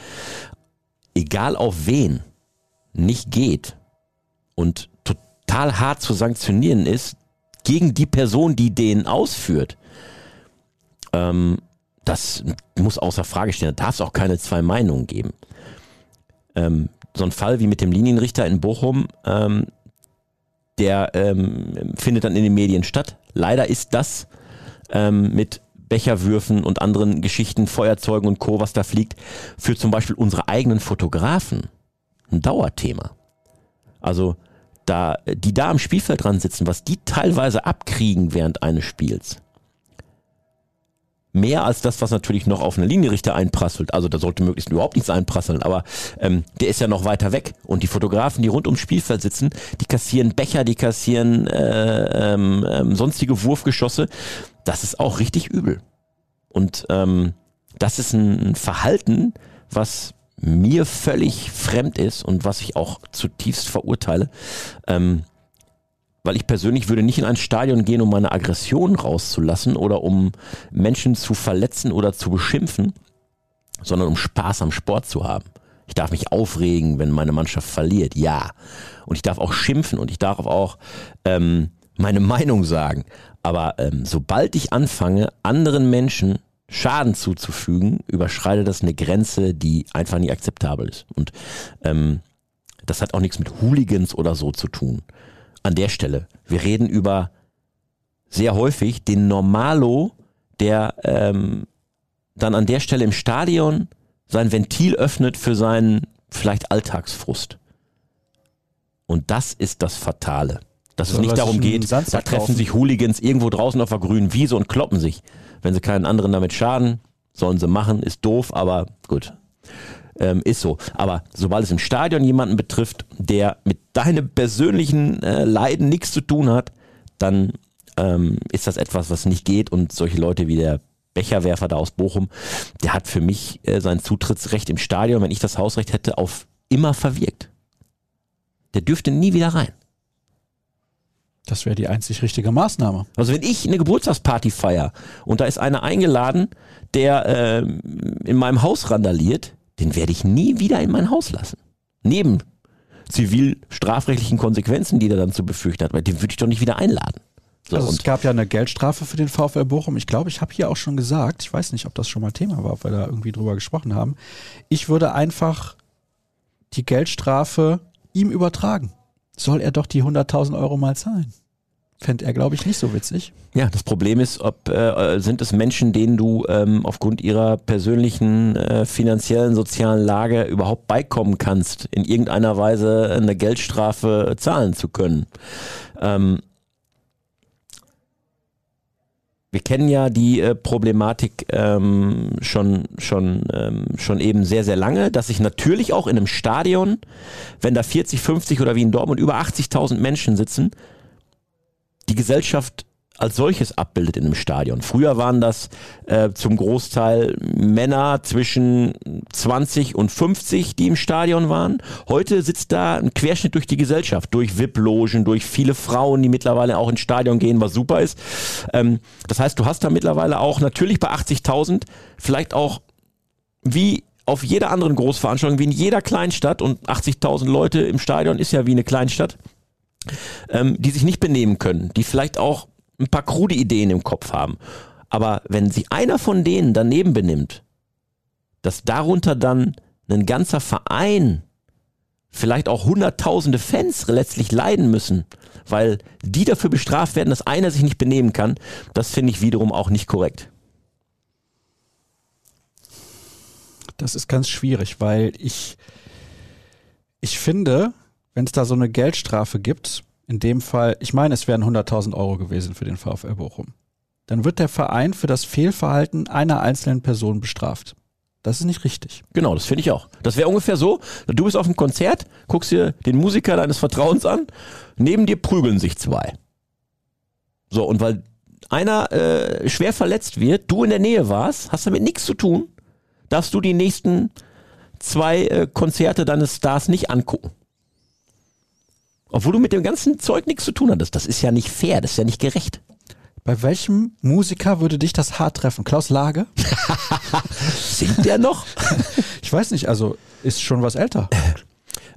egal auf wen, nicht geht und total hart zu sanktionieren ist gegen die Person, die den ausführt. Ähm, das muss außer Frage stehen. Da darf es auch keine zwei Meinungen geben ähm, so ein Fall wie mit dem Linienrichter in Bochum, ähm, der ähm, findet dann in den Medien statt. Leider ist das ähm, mit Becherwürfen und anderen Geschichten, Feuerzeugen und Co., was da fliegt, für zum Beispiel unsere eigenen Fotografen ein Dauerthema. Also da, die da am Spielfeld dran sitzen, was die teilweise abkriegen während eines Spiels mehr als das, was natürlich noch auf eine Linienrichter einprasselt. Also da sollte möglichst überhaupt nichts einprasseln, aber ähm, der ist ja noch weiter weg. Und die Fotografen, die rund ums Spielfeld sitzen, die kassieren Becher, die kassieren äh, ähm, ähm, sonstige Wurfgeschosse. Das ist auch richtig übel. Und ähm, das ist ein Verhalten, was mir völlig fremd ist und was ich auch zutiefst verurteile. Ähm, weil ich persönlich würde nicht in ein Stadion gehen, um meine Aggression rauszulassen oder um Menschen zu verletzen oder zu beschimpfen, sondern um Spaß am Sport zu haben. Ich darf mich aufregen, wenn meine Mannschaft verliert, ja. Und ich darf auch schimpfen und ich darf auch ähm, meine Meinung sagen. Aber ähm, sobald ich anfange, anderen Menschen Schaden zuzufügen, überschreitet das eine Grenze, die einfach nicht akzeptabel ist. Und ähm, das hat auch nichts mit Hooligans oder so zu tun an der Stelle. Wir reden über sehr häufig den Normalo, der ähm, dann an der Stelle im Stadion sein Ventil öffnet für seinen vielleicht Alltagsfrust. Und das ist das Fatale. Dass so, es nicht darum geht, da treffen sich Hooligans irgendwo draußen auf der grünen Wiese und kloppen sich. Wenn sie keinen anderen damit schaden, sollen sie machen, ist doof, aber gut ähm, ist so. Aber sobald es im Stadion jemanden betrifft, der mit deinem persönlichen äh, Leiden nichts zu tun hat, dann ähm, ist das etwas, was nicht geht und solche Leute wie der Becherwerfer da aus Bochum, der hat für mich äh, sein Zutrittsrecht im Stadion, wenn ich das Hausrecht hätte, auf immer verwirkt. Der dürfte nie wieder rein. Das wäre die einzig richtige Maßnahme. Also wenn ich eine Geburtstagsparty feier und da ist einer eingeladen, der äh, in meinem Haus randaliert, den werde ich nie wieder in mein Haus lassen. Neben zivil-strafrechtlichen Konsequenzen, die er dann zu befürchten hat, weil den würde ich doch nicht wieder einladen. So, also es gab ja eine Geldstrafe für den VfL Bochum. Ich glaube, ich habe hier auch schon gesagt, ich weiß nicht, ob das schon mal Thema war, ob wir da irgendwie drüber gesprochen haben. Ich würde einfach die Geldstrafe ihm übertragen. Soll er doch die 100.000 Euro mal zahlen? Fände er, glaube ich, nicht so witzig. Ja, das Problem ist, ob äh, sind es Menschen, denen du ähm, aufgrund ihrer persönlichen äh, finanziellen, sozialen Lage überhaupt beikommen kannst, in irgendeiner Weise eine Geldstrafe zahlen zu können. Ähm, wir kennen ja die äh, Problematik ähm, schon, schon, ähm, schon eben sehr, sehr lange, dass sich natürlich auch in einem Stadion, wenn da 40, 50 oder wie in Dortmund über 80.000 Menschen sitzen, die Gesellschaft als solches abbildet in einem Stadion. Früher waren das äh, zum Großteil Männer zwischen 20 und 50, die im Stadion waren. Heute sitzt da ein Querschnitt durch die Gesellschaft, durch VIP-Logen, durch viele Frauen, die mittlerweile auch ins Stadion gehen, was super ist. Ähm, das heißt, du hast da mittlerweile auch natürlich bei 80.000 vielleicht auch wie auf jeder anderen Großveranstaltung, wie in jeder Kleinstadt und 80.000 Leute im Stadion ist ja wie eine Kleinstadt ähm, die sich nicht benehmen können, die vielleicht auch ein paar krude Ideen im Kopf haben. Aber wenn sich einer von denen daneben benimmt, dass darunter dann ein ganzer Verein, vielleicht auch hunderttausende Fans letztlich leiden müssen, weil die dafür bestraft werden, dass einer sich nicht benehmen kann, das finde ich wiederum auch nicht korrekt. Das ist ganz schwierig, weil ich, ich finde, wenn es da so eine Geldstrafe gibt, in dem Fall, ich meine, es wären 100.000 Euro gewesen für den VfL Bochum. Dann wird der Verein für das Fehlverhalten einer einzelnen Person bestraft. Das ist nicht richtig. Genau, das finde ich auch. Das wäre ungefähr so, du bist auf einem Konzert, guckst dir den Musiker deines Vertrauens an, neben dir prügeln sich zwei. So, und weil einer äh, schwer verletzt wird, du in der Nähe warst, hast damit nichts zu tun, darfst du die nächsten zwei äh, Konzerte deines Stars nicht angucken. Obwohl du mit dem ganzen Zeug nichts zu tun hattest. Das ist ja nicht fair, das ist ja nicht gerecht. Bei welchem Musiker würde dich das hart treffen? Klaus Lage? (laughs) Singt der noch? Ich weiß nicht, also ist schon was älter.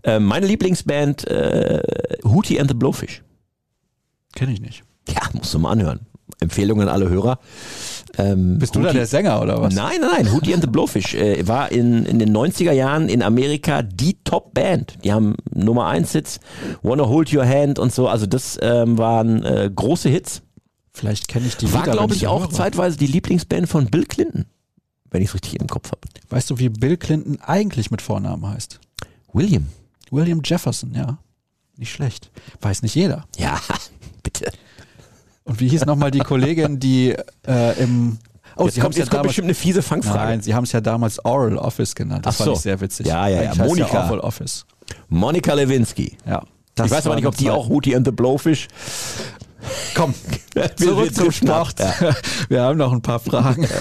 Äh, meine Lieblingsband äh, Hootie and the Blowfish. Kenne ich nicht. Ja, musst du mal anhören. Empfehlungen an alle Hörer. Ähm, Bist du da Hootie- der Sänger oder was? Nein, nein, nein. Hootie and the Blowfish äh, war in, in den 90er Jahren in Amerika die Top-Band. Die haben Nummer 1 Hits, Wanna Hold Your Hand und so. Also das ähm, waren äh, große Hits. Vielleicht kenne ich die War, glaube ich, auch höre. zeitweise die Lieblingsband von Bill Clinton. Wenn ich es richtig im Kopf habe. Weißt du, wie Bill Clinton eigentlich mit Vornamen heißt? William. William Jefferson, ja. Nicht schlecht. Weiß nicht jeder. Ja, (laughs) bitte. Und wie hieß nochmal die Kollegin, die äh, im Oh, jetzt Sie kommt, haben's ja jetzt kommt damals, bestimmt eine fiese Fangfrage. Nein, Sie haben es ja damals Oral Office genannt. Das Ach fand so. ich sehr witzig. Ja, ja, ja. Monika. Oral Office. Monika Lewinsky. Ja. ich weiß aber nicht, ob die auch Hootie and the Blowfish. Komm, (laughs) Wir zurück zum. Sport. (laughs) Wir haben noch ein paar Fragen. (laughs)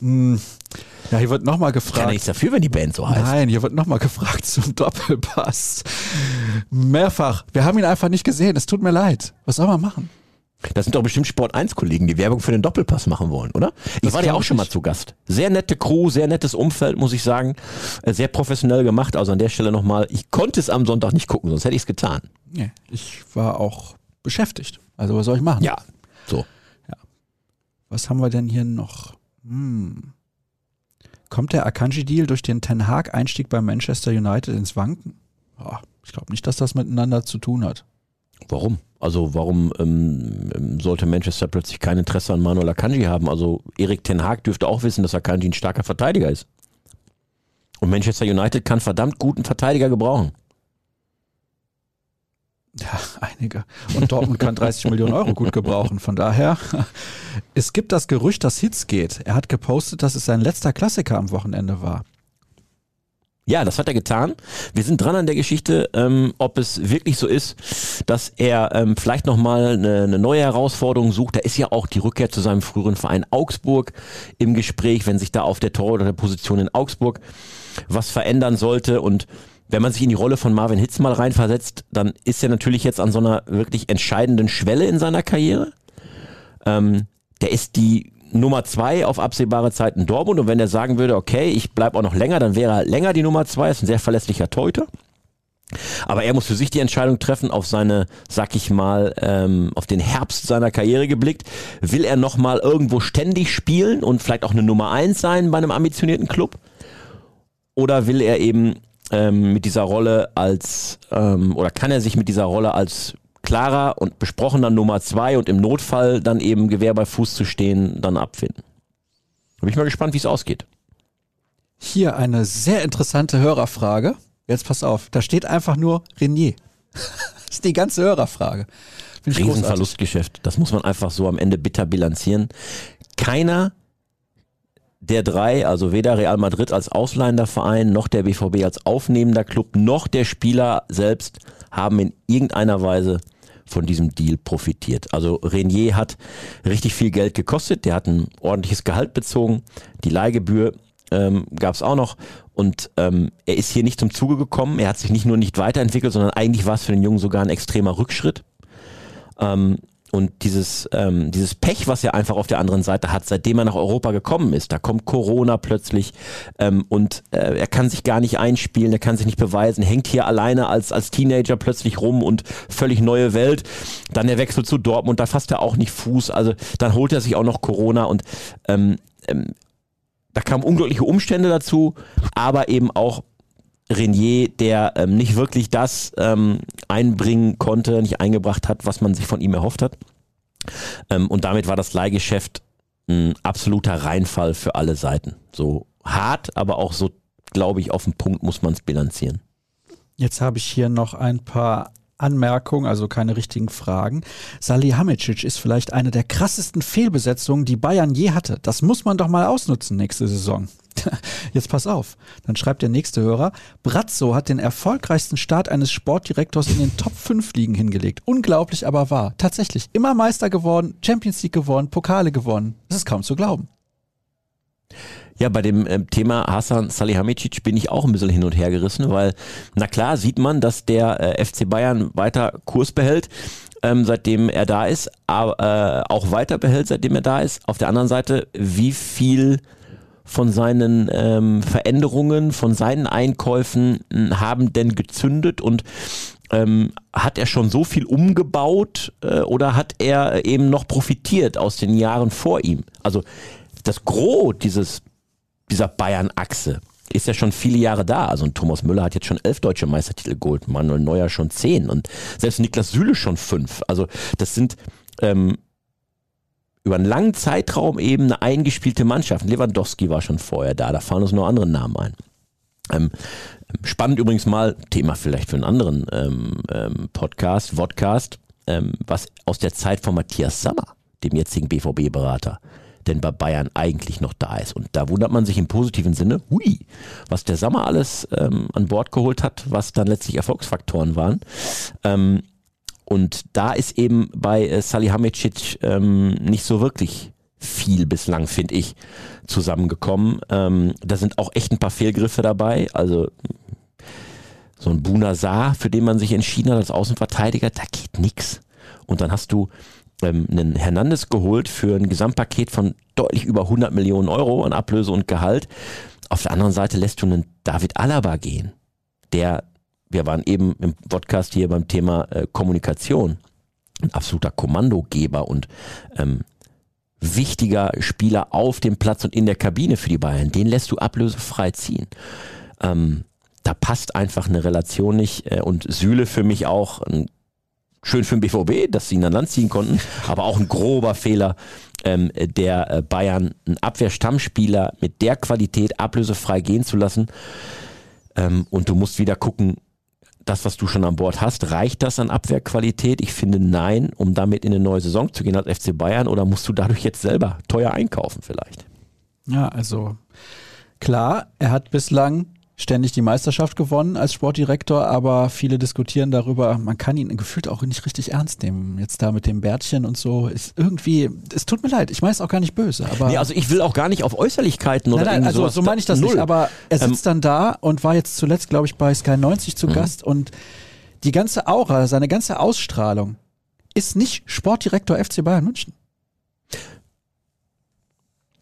Hm. ja, hier wird nochmal Kann ja gefragt. nichts dafür, wenn die Band so heißt. Nein, hier wird nochmal gefragt zum Doppelpass. Mehrfach. Wir haben ihn einfach nicht gesehen. Es tut mir leid. Was soll man machen? Das sind doch bestimmt Sport 1 Kollegen, die Werbung für den Doppelpass machen wollen, oder? Ich Das war ja auch schon mal zu Gast. Sehr nette Crew, sehr nettes Umfeld, muss ich sagen. Äh, Sehr professionell gemacht. Also an der Stelle nochmal, ich konnte es am Sonntag nicht gucken, sonst hätte ich es getan. Nee, ich war auch beschäftigt. Also was soll ich machen? Ja. So. Was haben wir denn hier noch? Hm. Kommt der Akanji-Deal durch den Ten Hag-Einstieg bei Manchester United ins Wanken? Ja, ich glaube nicht, dass das miteinander zu tun hat. Warum? Also warum ähm, ähm, sollte Manchester plötzlich kein Interesse an Manuel Akanji haben? Also Erik Ten Hag dürfte auch wissen, dass Akanji ein starker Verteidiger ist. Und Manchester United kann verdammt guten Verteidiger gebrauchen. Ja, einige. Und Dortmund kann 30 (laughs) Millionen Euro gut gebrauchen. Von daher, es gibt das Gerücht, dass Hitz geht. Er hat gepostet, dass es sein letzter Klassiker am Wochenende war. Ja, das hat er getan. Wir sind dran an der Geschichte, ähm, ob es wirklich so ist, dass er ähm, vielleicht nochmal eine, eine neue Herausforderung sucht. Da ist ja auch die Rückkehr zu seinem früheren Verein Augsburg im Gespräch, wenn sich da auf der Tor oder der Position in Augsburg was verändern sollte. Und wenn man sich in die Rolle von Marvin Hitz mal reinversetzt, dann ist er natürlich jetzt an so einer wirklich entscheidenden Schwelle in seiner Karriere. Ähm, der ist die Nummer zwei auf absehbare Zeit in Dortmund und wenn er sagen würde, okay, ich bleib auch noch länger, dann wäre er länger die Nummer zwei, ist ein sehr verlässlicher Torhüter. Aber er muss für sich die Entscheidung treffen, auf seine, sag ich mal, ähm, auf den Herbst seiner Karriere geblickt. Will er nochmal irgendwo ständig spielen und vielleicht auch eine Nummer eins sein bei einem ambitionierten Club? Oder will er eben ähm, mit dieser Rolle als, ähm, oder kann er sich mit dieser Rolle als klarer und besprochener Nummer zwei und im Notfall dann eben Gewehr bei Fuß zu stehen, dann abfinden? Da bin ich mal gespannt, wie es ausgeht. Hier eine sehr interessante Hörerfrage. Jetzt pass auf, da steht einfach nur Renier. (laughs) das ist die ganze Hörerfrage. Riesenverlustgeschäft. Das muss man einfach so am Ende bitter bilanzieren. Keiner der drei, also weder Real Madrid als ausleihender Verein, noch der BVB als aufnehmender Club, noch der Spieler selbst haben in irgendeiner Weise von diesem Deal profitiert. Also Renier hat richtig viel Geld gekostet, der hat ein ordentliches Gehalt bezogen, die Leihgebühr ähm, gab es auch noch und ähm, er ist hier nicht zum Zuge gekommen, er hat sich nicht nur nicht weiterentwickelt, sondern eigentlich war es für den Jungen sogar ein extremer Rückschritt. Ähm, und dieses, ähm, dieses Pech, was er einfach auf der anderen Seite hat, seitdem er nach Europa gekommen ist, da kommt Corona plötzlich ähm, und äh, er kann sich gar nicht einspielen, er kann sich nicht beweisen, hängt hier alleine als, als Teenager plötzlich rum und völlig neue Welt. Dann der Wechsel zu Dortmund, da fasst er auch nicht Fuß, also dann holt er sich auch noch Corona und ähm, ähm, da kamen unglückliche Umstände dazu, aber eben auch Renier, der ähm, nicht wirklich das ähm, einbringen konnte, nicht eingebracht hat, was man sich von ihm erhofft hat. Ähm, und damit war das Leihgeschäft ein absoluter Reinfall für alle Seiten. So hart, aber auch so, glaube ich, auf den Punkt muss man es bilanzieren. Jetzt habe ich hier noch ein paar Anmerkung, also keine richtigen Fragen. Salihamidzic ist vielleicht eine der krassesten Fehlbesetzungen, die Bayern je hatte. Das muss man doch mal ausnutzen nächste Saison. (laughs) Jetzt pass auf. Dann schreibt der nächste Hörer. Brazzo hat den erfolgreichsten Start eines Sportdirektors in den Top 5 Ligen hingelegt. Unglaublich, aber wahr. Tatsächlich. Immer Meister geworden, Champions League gewonnen, Pokale gewonnen. Das ist kaum zu glauben. Ja, bei dem ähm, Thema Hasan Salihamidzic bin ich auch ein bisschen hin und her gerissen, weil na klar sieht man, dass der äh, FC Bayern weiter Kurs behält, ähm, seitdem er da ist, aber äh, auch weiter behält, seitdem er da ist. Auf der anderen Seite, wie viel von seinen ähm, Veränderungen, von seinen Einkäufen haben denn gezündet und ähm, hat er schon so viel umgebaut äh, oder hat er eben noch profitiert aus den Jahren vor ihm? Also das Gros dieses dieser Bayern-Achse ist ja schon viele Jahre da. Also ein Thomas Müller hat jetzt schon elf deutsche Meistertitel geholt, Manuel Neuer schon zehn und selbst Niklas Süle schon fünf. Also das sind ähm, über einen langen Zeitraum eben eine eingespielte Mannschaft. Lewandowski war schon vorher da, da fallen uns noch andere Namen ein. Ähm, spannend übrigens mal, Thema vielleicht für einen anderen ähm, ähm, Podcast, Vodcast, ähm, was aus der Zeit von Matthias Sammer, dem jetzigen BVB-Berater, denn bei Bayern eigentlich noch da ist. Und da wundert man sich im positiven Sinne, hui, was der Sommer alles ähm, an Bord geholt hat, was dann letztlich Erfolgsfaktoren waren. Ähm, und da ist eben bei äh, Salihamidzic ähm, nicht so wirklich viel bislang, finde ich, zusammengekommen. Ähm, da sind auch echt ein paar Fehlgriffe dabei. Also so ein Bunazar, für den man sich entschieden hat als Außenverteidiger, da geht nix. Und dann hast du ähm, einen Hernandez geholt für ein Gesamtpaket von deutlich über 100 Millionen Euro an Ablöse und Gehalt. Auf der anderen Seite lässt du einen David Alaba gehen, der, wir waren eben im Podcast hier beim Thema äh, Kommunikation, ein absoluter Kommandogeber und ähm, wichtiger Spieler auf dem Platz und in der Kabine für die Bayern. Den lässt du ablösefrei ziehen. Ähm, da passt einfach eine Relation nicht. Äh, und Süle für mich auch ein schön für den BVB, dass sie ihn an Land ziehen konnten, aber auch ein grober Fehler ähm, der äh, Bayern, einen Abwehrstammspieler mit der Qualität ablösefrei gehen zu lassen. Ähm, und du musst wieder gucken, das, was du schon an Bord hast, reicht das an Abwehrqualität? Ich finde nein, um damit in eine neue Saison zu gehen als FC Bayern oder musst du dadurch jetzt selber teuer einkaufen vielleicht? Ja, also klar, er hat bislang ständig die Meisterschaft gewonnen als Sportdirektor, aber viele diskutieren darüber, man kann ihn gefühlt auch nicht richtig ernst nehmen. Jetzt da mit dem Bärtchen und so ist irgendwie, es tut mir leid, ich meine es auch gar nicht böse. Aber nee, also ich will auch gar nicht auf Äußerlichkeiten oder nein, nein, also so meine ich das Null. nicht, aber er sitzt ähm, dann da und war jetzt zuletzt, glaube ich, bei Sky 90 zu mhm. Gast und die ganze Aura, seine ganze Ausstrahlung ist nicht Sportdirektor FC Bayern München.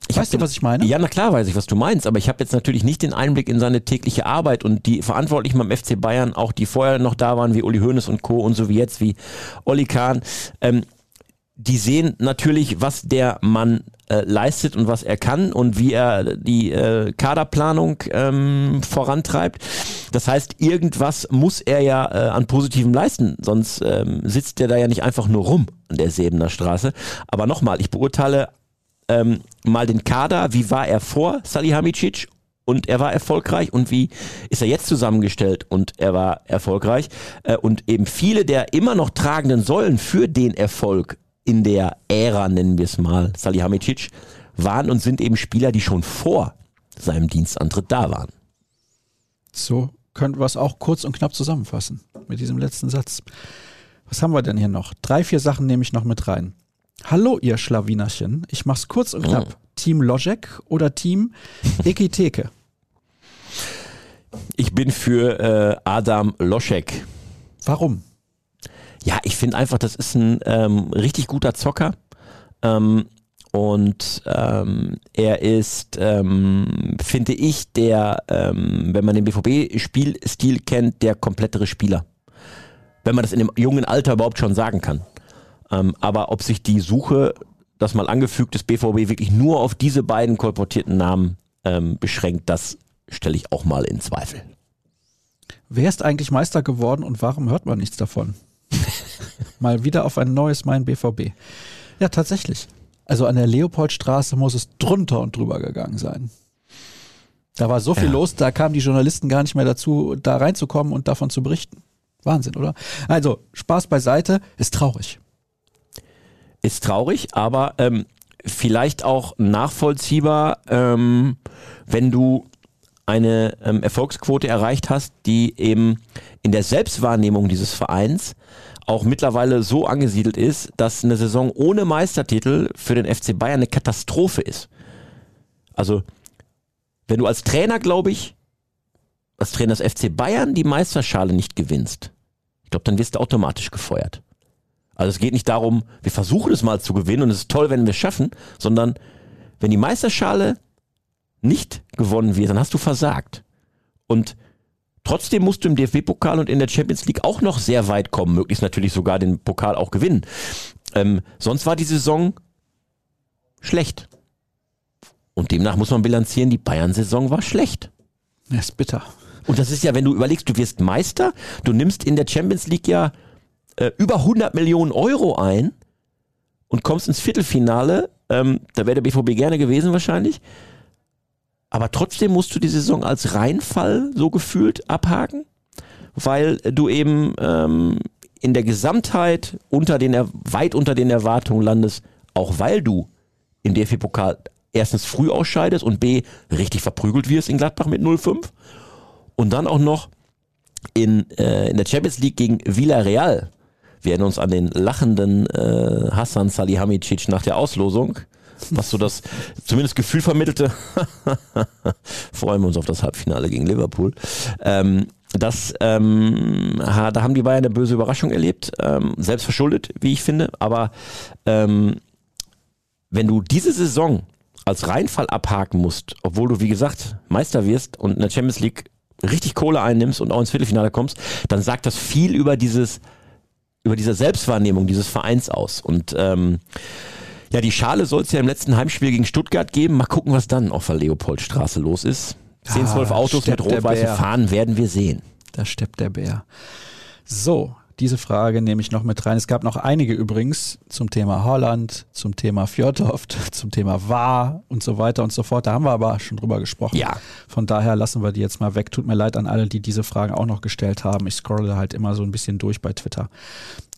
Ich weißt du, was ich meine? Ja, na klar weiß ich, was du meinst, aber ich habe jetzt natürlich nicht den Einblick in seine tägliche Arbeit und die Verantwortlichen beim FC Bayern, auch die vorher noch da waren, wie Uli Hoeneß und Co. und so wie jetzt, wie Olli Kahn, ähm, die sehen natürlich, was der Mann äh, leistet und was er kann und wie er die äh, Kaderplanung ähm, vorantreibt. Das heißt, irgendwas muss er ja äh, an Positivem leisten, sonst ähm, sitzt er da ja nicht einfach nur rum an der Säbener Straße. Aber nochmal, ich beurteile ähm, mal den Kader, wie war er vor Salihamidzic und er war erfolgreich und wie ist er jetzt zusammengestellt und er war erfolgreich äh, und eben viele der immer noch tragenden Säulen für den Erfolg in der Ära, nennen wir es mal, Salihamidzic, waren und sind eben Spieler, die schon vor seinem Dienstantritt da waren. So könnten wir es auch kurz und knapp zusammenfassen mit diesem letzten Satz. Was haben wir denn hier noch? Drei, vier Sachen nehme ich noch mit rein. Hallo, ihr Schlawinerchen. Ich mach's kurz und knapp. Team Logic oder Team (laughs) Ekiteke? Ich bin für äh, Adam Loschek. Warum? Ja, ich finde einfach, das ist ein ähm, richtig guter Zocker. Ähm, und ähm, er ist, ähm, finde ich, der, ähm, wenn man den BVB-Spielstil kennt, der komplettere Spieler. Wenn man das in dem jungen Alter überhaupt schon sagen kann. Ähm, aber ob sich die Suche, das mal angefügt ist, BVB wirklich nur auf diese beiden kolportierten Namen ähm, beschränkt, das stelle ich auch mal in Zweifel. Wer ist eigentlich Meister geworden und warum hört man nichts davon? (laughs) mal wieder auf ein neues Mein BVB. Ja, tatsächlich. Also an der Leopoldstraße muss es drunter und drüber gegangen sein. Da war so viel ja. los, da kamen die Journalisten gar nicht mehr dazu, da reinzukommen und davon zu berichten. Wahnsinn, oder? Also, Spaß beiseite, ist traurig. Ist traurig, aber ähm, vielleicht auch nachvollziehbar, ähm, wenn du eine ähm, Erfolgsquote erreicht hast, die eben in der Selbstwahrnehmung dieses Vereins auch mittlerweile so angesiedelt ist, dass eine Saison ohne Meistertitel für den FC Bayern eine Katastrophe ist. Also, wenn du als Trainer, glaube ich, als Trainer des FC Bayern die Meisterschale nicht gewinnst, ich glaube, dann wirst du automatisch gefeuert. Also es geht nicht darum, wir versuchen es mal zu gewinnen und es ist toll, wenn wir es schaffen, sondern wenn die Meisterschale nicht gewonnen wird, dann hast du versagt. Und trotzdem musst du im DFB-Pokal und in der Champions League auch noch sehr weit kommen, möglichst natürlich sogar den Pokal auch gewinnen. Ähm, sonst war die Saison schlecht. Und demnach muss man bilanzieren, die Bayern-Saison war schlecht. Das ist bitter. Und das ist ja, wenn du überlegst, du wirst Meister, du nimmst in der Champions League ja äh, über 100 Millionen Euro ein und kommst ins Viertelfinale. Ähm, da wäre der BVB gerne gewesen wahrscheinlich. Aber trotzdem musst du die Saison als Reinfall so gefühlt abhaken, weil du eben ähm, in der Gesamtheit unter den, weit unter den Erwartungen landest, auch weil du im DFB-Pokal erstens früh ausscheidest und B richtig verprügelt wirst in Gladbach mit 0-5 und dann auch noch in, äh, in der Champions League gegen Villarreal. Wir erinnern uns an den lachenden äh, Hassan Salihamidzic nach der Auslosung, was so das zumindest Gefühl vermittelte. (laughs) Freuen wir uns auf das Halbfinale gegen Liverpool. Ähm, das, ähm, da haben die Bayern eine böse Überraschung erlebt, ähm, selbst verschuldet, wie ich finde. Aber ähm, wenn du diese Saison als Reinfall abhaken musst, obwohl du, wie gesagt, Meister wirst und in der Champions League richtig Kohle einnimmst und auch ins Viertelfinale kommst, dann sagt das viel über dieses, über diese Selbstwahrnehmung dieses Vereins aus. Und ähm, ja, die Schale soll es ja im letzten Heimspiel gegen Stuttgart geben. Mal gucken, was dann auf der Leopoldstraße los ist. 10, 12 ah, Autos mit rot-weißen Fahnen werden wir sehen. Da steppt der Bär. So, diese Frage nehme ich noch mit rein. Es gab noch einige übrigens zum Thema Holland, zum Thema Fjordhoft, (laughs) zum Thema War und so weiter und so fort. Da haben wir aber schon drüber gesprochen. Ja. Von daher lassen wir die jetzt mal weg. Tut mir leid an alle, die diese Fragen auch noch gestellt haben. Ich scrolle halt immer so ein bisschen durch bei Twitter.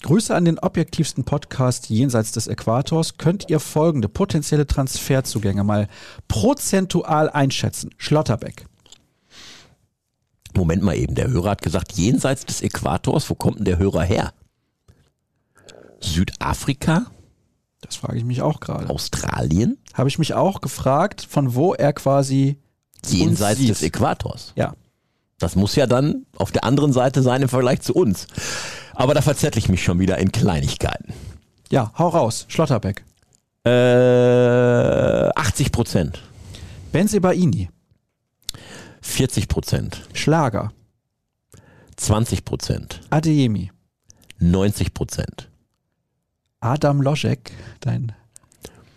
Grüße an den objektivsten Podcast jenseits des Äquators. Könnt ihr folgende potenzielle Transferzugänge mal prozentual einschätzen? Schlotterbeck. Moment mal eben, der Hörer hat gesagt, jenseits des Äquators, wo kommt denn der Hörer her? Südafrika? Das frage ich mich auch gerade. Australien? Habe ich mich auch gefragt, von wo er quasi jenseits des Äquators. Ja. Das muss ja dann auf der anderen Seite sein im Vergleich zu uns. Aber da verzettle ich mich schon wieder in Kleinigkeiten. Ja, hau raus. Schlotterbeck. Äh, 80 Prozent. Benzebaini. 40 Prozent. Schlager. 20 Prozent. Adeyemi. 90 Prozent. Adam Loschek, dein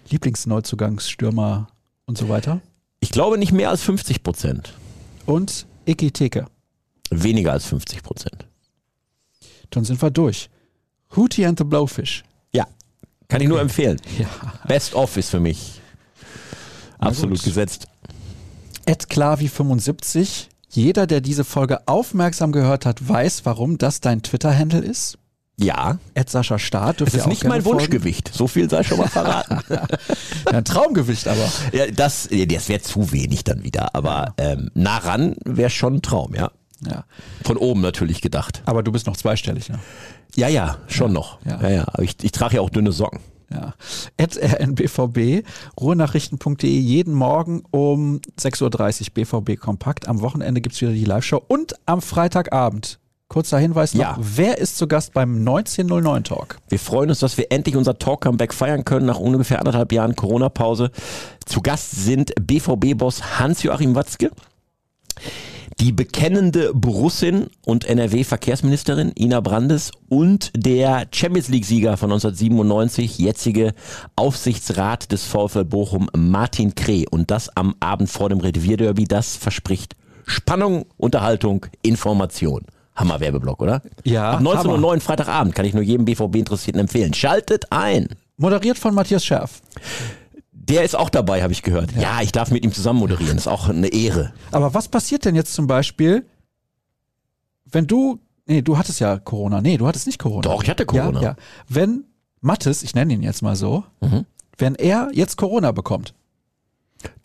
Lieblingsneuzugangsstürmer und so weiter. Ich glaube nicht mehr als 50 Prozent. Und Iki Teke. Weniger als 50 Prozent. Dann sind wir durch. Hootie and the Blowfish. Ja, kann okay. ich nur empfehlen. Ja. Best of ist für mich absolut gesetzt. Ed Klavi75. Jeder, der diese Folge aufmerksam gehört hat, weiß, warum das dein Twitter-Handle ist. Ja. Ed Sascha Start. Das ist nicht mein Wunschgewicht. So viel sei schon mal verraten. (laughs) ja, ein Traumgewicht aber. Ja, das, das wäre zu wenig dann wieder. Aber ähm, nah ran wäre schon ein Traum, ja. Ja. Von oben natürlich gedacht. Aber du bist noch zweistellig, ne? Ja, ja, schon ja. noch. Ja, ja. ja. Ich, ich trage ja auch dünne Socken. Ja. At rnbvb, ruhrnachrichten.de, jeden Morgen um 6.30 Uhr BVB Kompakt. Am Wochenende gibt es wieder die Live-Show und am Freitagabend. Kurzer Hinweis noch, ja. wer ist zu Gast beim 1909 Talk? Wir freuen uns, dass wir endlich unser Talk-Comeback feiern können nach ungefähr anderthalb Jahren Corona-Pause. Zu Gast sind BVB-Boss Hans-Joachim Watzke die bekennende Borussin und NRW-Verkehrsministerin Ina Brandes und der Champions League-Sieger von 1997, jetzige Aufsichtsrat des VfL Bochum, Martin Kreh. Und das am Abend vor dem Revierderby, das verspricht Spannung, Unterhaltung, Information. Hammer Werbeblock, oder? Ja. Ab 19.09 Uhr Freitagabend kann ich nur jedem BVB-Interessierten empfehlen. Schaltet ein. Moderiert von Matthias Scherf. Der ist auch dabei, habe ich gehört. Ja. ja, ich darf mit ihm zusammen moderieren. Das ist auch eine Ehre. Aber was passiert denn jetzt zum Beispiel, wenn du Nee, du hattest ja Corona. Nee, du hattest nicht Corona. Doch, ich hatte Corona. Ja, ja. Wenn Mattes, ich nenne ihn jetzt mal so, Mhm. wenn er jetzt Corona bekommt,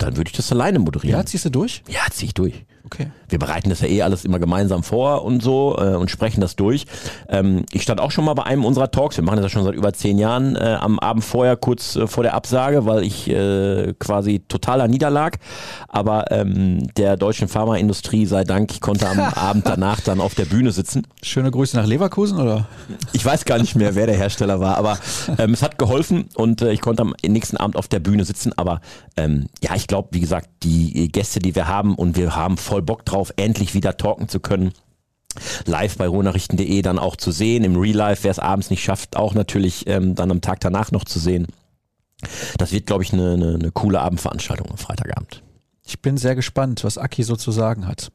Dann würde ich das alleine moderieren. ja, ziehst du durch? Ja, zieh ich durch. Okay. Wir bereiten das ja eh alles immer gemeinsam vor und so äh, und sprechen das durch. Ähm, ich stand auch schon mal bei einem unserer Talks, wir machen das ja schon seit über zehn Jahren, äh, am Abend vorher, kurz äh, vor der Absage, weil ich äh, quasi totaler niederlag. Aber ähm, der deutschen Pharmaindustrie sei Dank, ich konnte am (laughs) Abend danach dann auf der Bühne sitzen. Schöne Grüße nach Leverkusen, oder? Ich weiß gar nicht mehr, wer der Hersteller war, aber ähm, es hat geholfen und äh, ich konnte am nächsten Abend auf der Bühne sitzen. Aber ähm, ja, ich glaube, wie gesagt, die Gäste, die wir haben und wir haben voll Bock drauf, endlich wieder talken zu können. Live bei ruhrnachrichten.de dann auch zu sehen, im Real Life, wer es abends nicht schafft, auch natürlich ähm, dann am Tag danach noch zu sehen. Das wird, glaube ich, eine, eine, eine coole Abendveranstaltung am Freitagabend. Ich bin sehr gespannt, was Aki so zu sagen hat.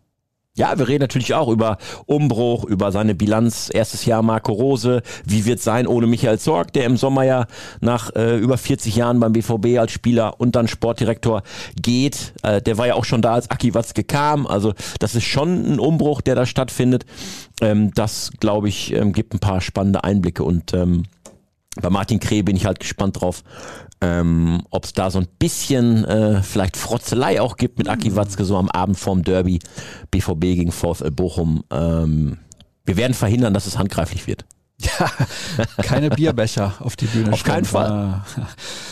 Ja, wir reden natürlich auch über Umbruch, über seine Bilanz, erstes Jahr Marco Rose, wie wird sein ohne Michael Zorg, der im Sommer ja nach äh, über 40 Jahren beim BVB als Spieler und dann Sportdirektor geht. Äh, der war ja auch schon da, als Aki Watzke kam. Also das ist schon ein Umbruch, der da stattfindet. Ähm, das, glaube ich, ähm, gibt ein paar spannende Einblicke und ähm, bei Martin Kreh bin ich halt gespannt drauf, ähm, ob es da so ein bisschen äh, vielleicht Frotzelei auch gibt mit Aki Watzke so am Abend vorm Derby BVB gegen VfL Bochum. Ähm, wir werden verhindern, dass es handgreiflich wird. Ja, keine Bierbecher auf die Bühne. Auf keinen. Fall. Ah.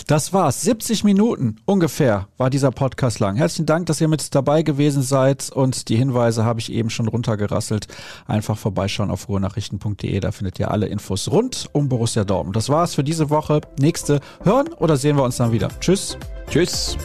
Das war's. 70 Minuten ungefähr war dieser Podcast lang. Herzlichen Dank, dass ihr mit dabei gewesen seid und die Hinweise habe ich eben schon runtergerasselt. Einfach vorbeischauen auf ruhrnachrichten.de, da findet ihr alle Infos rund um Borussia Dortmund. Das war's für diese Woche. Nächste hören oder sehen wir uns dann wieder. Tschüss. Tschüss.